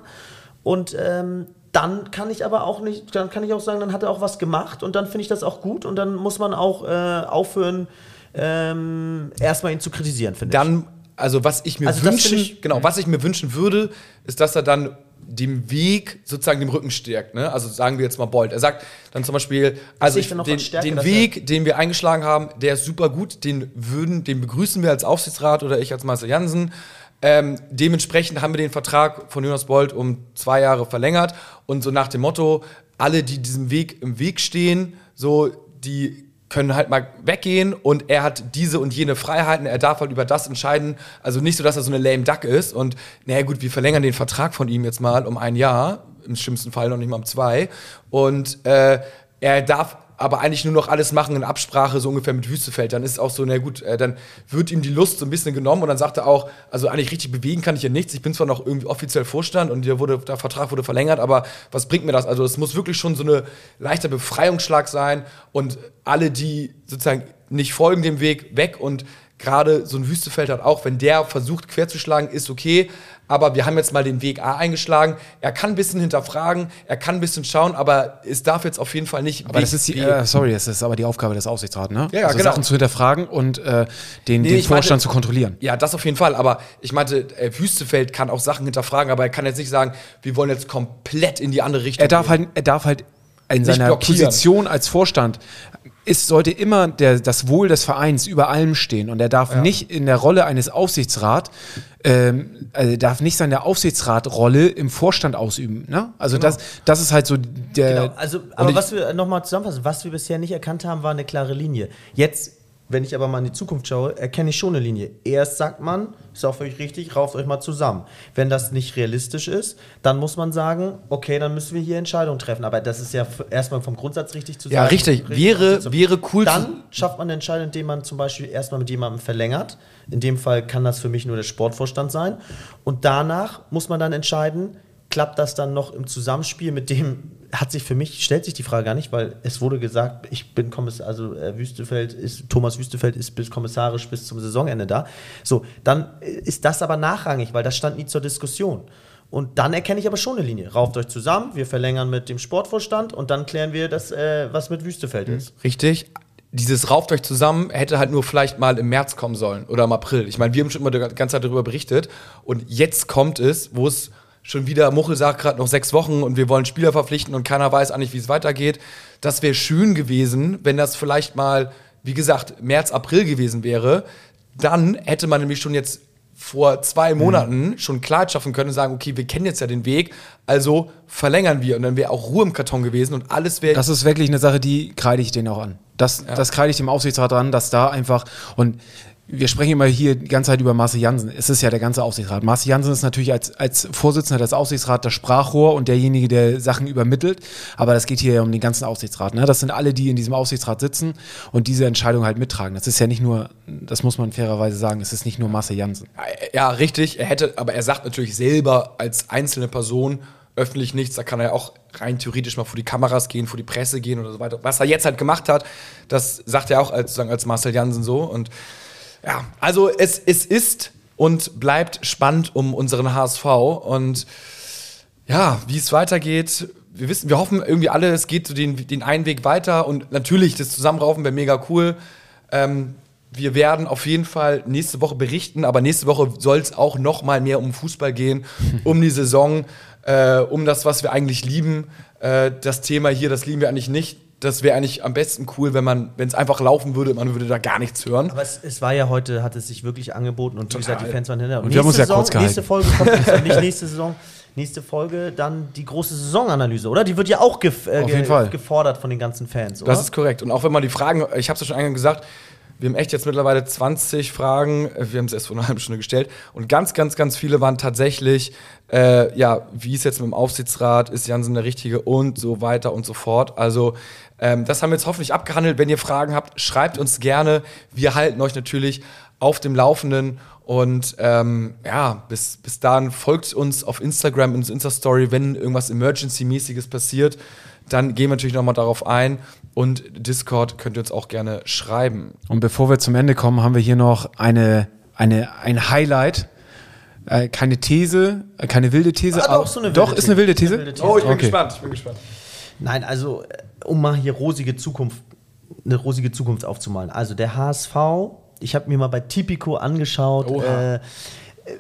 Und ähm, dann kann ich aber auch nicht, dann kann ich auch sagen, dann hat er auch was gemacht und dann finde ich das auch gut und dann muss man auch äh, aufhören, ähm, erstmal ihn zu kritisieren, finde ich. Dann, also was ich mir also wünschen, ich, genau, was ich mir wünschen würde, ist, dass er dann dem Weg sozusagen dem Rücken stärkt. Ne? Also sagen wir jetzt mal Bolt. Er sagt dann zum Beispiel, also ich, den, den Weg, den wir eingeschlagen haben, der ist super gut, den würden, den begrüßen wir als Aufsichtsrat oder ich als Meister Jansen. Ähm, dementsprechend haben wir den Vertrag von Jonas Bolt um zwei Jahre verlängert und so nach dem Motto, alle, die diesem Weg im Weg stehen, so die können halt mal weggehen und er hat diese und jene Freiheiten, er darf halt über das entscheiden. Also nicht so, dass er so eine lame Duck ist und naja gut, wir verlängern den Vertrag von ihm jetzt mal um ein Jahr, im schlimmsten Fall noch nicht mal um zwei. Und äh, er darf aber eigentlich nur noch alles machen in Absprache, so ungefähr mit Wüstefeld, dann ist auch so, na gut, äh, dann wird ihm die Lust so ein bisschen genommen und dann sagt er auch, also eigentlich richtig bewegen kann ich ja nichts. Ich bin zwar noch irgendwie offiziell Vorstand und der, wurde, der Vertrag wurde verlängert, aber was bringt mir das? Also es muss wirklich schon so eine leichter Befreiungsschlag sein und alle, die sozusagen nicht folgen dem Weg, weg und gerade so ein Wüstefeld hat auch, wenn der versucht querzuschlagen, ist okay, aber wir haben jetzt mal den Weg A eingeschlagen. Er kann ein bisschen hinterfragen, er kann ein bisschen schauen, aber es darf jetzt auf jeden Fall nicht. Aber Weg das ist die, äh, sorry, das ist aber die Aufgabe des Aufsichtsrats, ne? Ja, ja also genau. Sachen zu hinterfragen und äh, den, nee, den Vorstand meinte, zu kontrollieren. Ja, das auf jeden Fall. Aber ich meinte, äh, Wüstefeld kann auch Sachen hinterfragen, aber er kann jetzt nicht sagen, wir wollen jetzt komplett in die andere Richtung. Er darf gehen. halt, er darf halt in nicht seiner blockieren. Position als Vorstand ist, sollte immer der, das Wohl des Vereins über allem stehen. Und er darf ja. nicht in der Rolle eines Aufsichtsrats, ähm, also darf nicht seine Aufsichtsratrolle im Vorstand ausüben. Ne? Also genau. das, das ist halt so der. Genau. Also, aber was wir nochmal zusammenfassen, was wir bisher nicht erkannt haben, war eine klare Linie. Jetzt wenn ich aber mal in die Zukunft schaue, erkenne ich schon eine Linie. Erst sagt man, ist auch völlig richtig, rauft euch mal zusammen. Wenn das nicht realistisch ist, dann muss man sagen, okay, dann müssen wir hier Entscheidungen treffen. Aber das ist ja erstmal vom Grundsatz richtig zu sagen. Ja, richtig. Wäre, wäre cool. Dann schafft man eine Entscheidung, indem man zum Beispiel erstmal mit jemandem verlängert. In dem Fall kann das für mich nur der Sportvorstand sein. Und danach muss man dann entscheiden, klappt das dann noch im Zusammenspiel mit dem, hat sich für mich, stellt sich die Frage gar nicht, weil es wurde gesagt, ich bin Kommissar, also äh, Wüstefeld ist, Thomas Wüstefeld ist bis kommissarisch bis zum Saisonende da. So, dann ist das aber nachrangig, weil das stand nie zur Diskussion. Und dann erkenne ich aber schon eine Linie. Rauft euch zusammen, wir verlängern mit dem Sportvorstand und dann klären wir das, äh, was mit Wüstefeld mhm. ist. Richtig dieses Rauft euch zusammen hätte halt nur vielleicht mal im März kommen sollen oder im April. Ich meine, wir haben schon immer die ganze Zeit darüber berichtet und jetzt kommt es, wo es schon wieder, Muchel sagt gerade noch sechs Wochen und wir wollen Spieler verpflichten und keiner weiß eigentlich, wie es weitergeht. Das wäre schön gewesen, wenn das vielleicht mal, wie gesagt, März, April gewesen wäre. Dann hätte man nämlich schon jetzt vor zwei mhm. Monaten mhm. schon Klarheit schaffen können und sagen, okay, wir kennen jetzt ja den Weg, also verlängern wir. Und dann wäre auch Ruhe im Karton gewesen und alles wäre. Das ist wirklich eine Sache, die kreide ich denen auch an. Das, ja. das kreide ich dem Aufsichtsrat an, dass da einfach, und wir sprechen immer hier die ganze Zeit über Marcel Jansen. Es ist ja der ganze Aufsichtsrat. Marcel Jansen ist natürlich als, als Vorsitzender des Aufsichtsrats das Sprachrohr und derjenige, der Sachen übermittelt. Aber das geht hier ja um den ganzen Aufsichtsrat. Ne? Das sind alle, die in diesem Aufsichtsrat sitzen und diese Entscheidung halt mittragen. Das ist ja nicht nur, das muss man fairerweise sagen, es ist nicht nur Marcel Jansen. Ja, richtig. Er hätte, aber er sagt natürlich selber als einzelne Person öffentlich nichts. Da kann er ja auch rein theoretisch mal vor die Kameras gehen, vor die Presse gehen oder so weiter. Was er jetzt halt gemacht hat, das sagt er auch als, als Marcel Jansen so und ja, also es, es ist und bleibt spannend um unseren HSV und ja, wie es weitergeht, wir wissen, wir hoffen irgendwie alle, es geht den, den einen Weg weiter und natürlich das Zusammenraufen wäre mega cool. Ähm, wir werden auf jeden Fall nächste Woche berichten, aber nächste Woche soll es auch noch mal mehr um Fußball gehen, um die Saison, äh, um das, was wir eigentlich lieben. Äh, das Thema hier, das lieben wir eigentlich nicht das wäre eigentlich am besten cool, wenn man, wenn es einfach laufen würde, man würde da gar nichts hören. Aber es, es war ja heute, hat es sich wirklich angeboten und Total. wie gesagt, die Fans waren hinter. Und, und wir haben uns ja kurz gehalten. Nächste Folge kommt nicht nächste Saison. Nächste Folge dann die große Saisonanalyse, oder? Die wird ja auch gef äh, ge gefordert von den ganzen Fans, oder? Das ist korrekt. Und auch wenn man die Fragen, ich habe es ja schon eingangs gesagt, wir haben echt jetzt mittlerweile 20 Fragen, äh, wir haben es erst vor einer halben Stunde gestellt. Und ganz, ganz, ganz viele waren tatsächlich, äh, ja, wie ist jetzt mit dem Aufsichtsrat, ist Jansen der Richtige und so weiter und so fort. Also, ähm, das haben wir jetzt hoffentlich abgehandelt. Wenn ihr Fragen habt, schreibt uns gerne. Wir halten euch natürlich auf dem Laufenden. Und ähm, ja, bis, bis dahin folgt uns auf Instagram, in Insta-Story, wenn irgendwas Emergency-mäßiges passiert dann gehen wir natürlich nochmal darauf ein. Und Discord könnt ihr uns auch gerne schreiben. Und bevor wir zum Ende kommen, haben wir hier noch eine, eine, ein Highlight. Äh, keine These, äh, keine wilde These. Ah, doch, so eine wilde doch, ist eine wilde These. Eine wilde These. Oh, ich bin okay. gespannt. Ich bin gespannt. Nein, also äh, um mal hier rosige Zukunft, eine rosige Zukunft aufzumalen. Also der HSV, ich habe mir mal bei Tipico angeschaut, äh,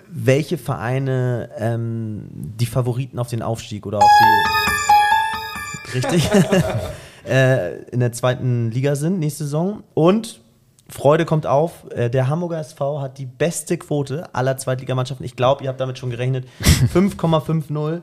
welche Vereine ähm, die Favoriten auf den Aufstieg oder auf die richtig, äh, in der zweiten Liga sind nächste Saison. Und Freude kommt auf. Äh, der Hamburger SV hat die beste Quote aller Zweitligamannschaften. Ich glaube, ihr habt damit schon gerechnet. 5,50.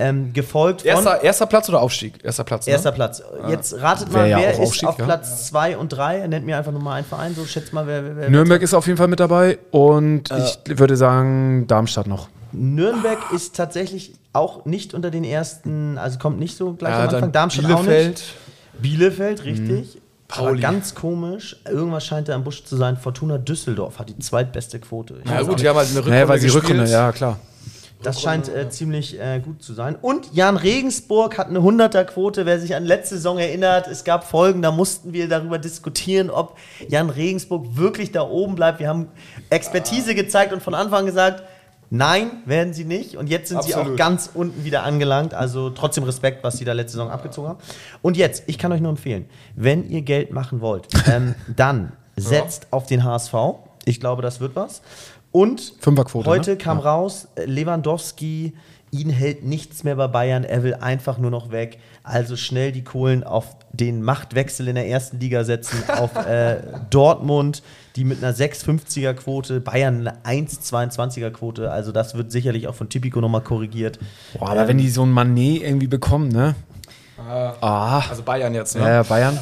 Ähm, gefolgt von. Erster, erster, Platz oder Aufstieg? Erster Platz. Ne? Erster Platz. Jetzt ratet mal, ja wer ist Aufstieg, auf ja? Platz 2 und 3? Nennt mir einfach nur mal einen Verein, so schätzt mal, wer. wer Nürnberg ist auf jeden Fall mit dabei und äh, ich würde sagen, Darmstadt noch. Nürnberg ist tatsächlich auch nicht unter den ersten, also kommt nicht so gleich ja, am Anfang. Darmstadt Bielefeld. auch nicht. Bielefeld, richtig. Aber Pauli. ganz komisch, irgendwas scheint da im Busch zu sein. Fortuna Düsseldorf hat die zweitbeste Quote. Ich Ja gut, die haben halt eine Rückrunde Naja, weil sie. Rückrunde, ja klar. Das scheint äh, ziemlich äh, gut zu sein. Und Jan Regensburg hat eine 100er-Quote. Wer sich an letzte Saison erinnert, es gab Folgen, da mussten wir darüber diskutieren, ob Jan Regensburg wirklich da oben bleibt. Wir haben Expertise gezeigt und von Anfang gesagt, nein, werden sie nicht. Und jetzt sind sie auch Absolut. ganz unten wieder angelangt. Also trotzdem Respekt, was sie da letzte Saison abgezogen haben. Und jetzt, ich kann euch nur empfehlen, wenn ihr Geld machen wollt, ähm, dann setzt auf den HSV. Ich glaube, das wird was. Und Fünferquote, heute ne? kam Ja. raus, Lewandowski, ihn hält nichts mehr bei Bayern, er will einfach nur noch weg. Also schnell die Kohlen auf den Machtwechsel in der ersten Liga setzen, auf äh, Dortmund, die mit einer 6,50er Quote, Bayern eine 1,22er Quote. Also das wird sicherlich auch von Tipico nochmal korrigiert. Boah, aber wenn die so ein Manet irgendwie bekommen, ne? Ah, Also Bayern jetzt, ne? ja, ja, Bayern.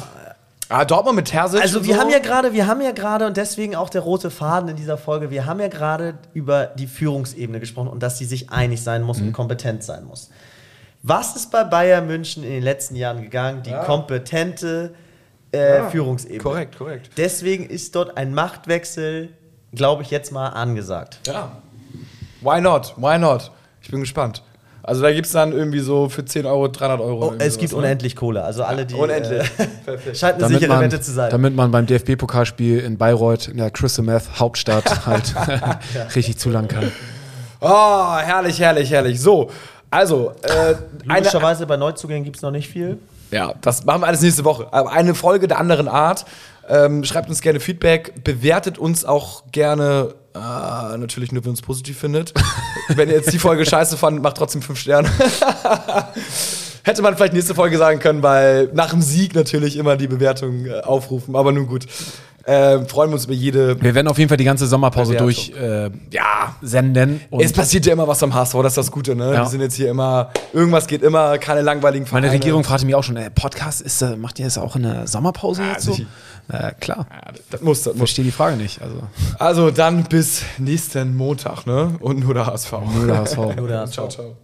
Ah, Dortmund mit Terzic Also wir so. haben ja gerade, wir haben ja gerade und deswegen auch der rote Faden in dieser Folge, wir haben ja gerade über die Führungsebene gesprochen und dass sie sich einig sein muss Mhm. und kompetent sein muss. Was ist bei Bayern München in den letzten Jahren gegangen? Die kompetente äh, Führungsebene. korrekt, korrekt. Deswegen ist dort ein Machtwechsel, glaube ich, jetzt mal angesagt. Ja. Why not? Why not? Ich bin gespannt. Also da gibt es dann irgendwie so für 10 Euro 300 Euro. Oh, es gibt ne? unendlich Kohle. Also alle, die Unendlich. Äh, scheint eine Damit sichere man, Wette zu sein. damit man beim DFB-Pokalspiel in Bayreuth, in der Crystal Meth Hauptstadt, halt richtig zulangen kann. Oh, herrlich, herrlich, herrlich. So, also, äh, eine, Logischerweise bei Neuzugängen gibt es noch nicht viel. ja, das machen wir alles nächste Woche. Aber eine Folge der anderen Art. Ähm, schreibt uns gerne Feedback, bewertet uns auch gerne, äh, natürlich nur, wenn uns positiv findet. wenn ihr jetzt die Folge scheiße fandet, macht trotzdem fünf Sterne. Hätte man vielleicht nächste Folge sagen können, weil nach dem Sieg natürlich immer die Bewertung äh, aufrufen, aber nun gut. Ähm, freuen wir uns über jede. Wir werden auf jeden Fall die ganze Sommerpause durch äh, Ja, senden. Es passiert ja immer was am HSV, das ist das Gute, ne? Ja. Wir sind jetzt hier immer, irgendwas geht immer, keine langweiligen meine Vereine. Regierung fragte mich auch schon, äh, Podcast, ist, äh, macht ihr das auch in der Sommerpause Ja, jetzt so? Äh, klar. Ja, das muss, das muss. Verstehe die Frage nicht. Also, Also dann bis nächsten Montag, ne? Und nur der HSV. nur der HSV. Nur der HSV. Ciao, ciao.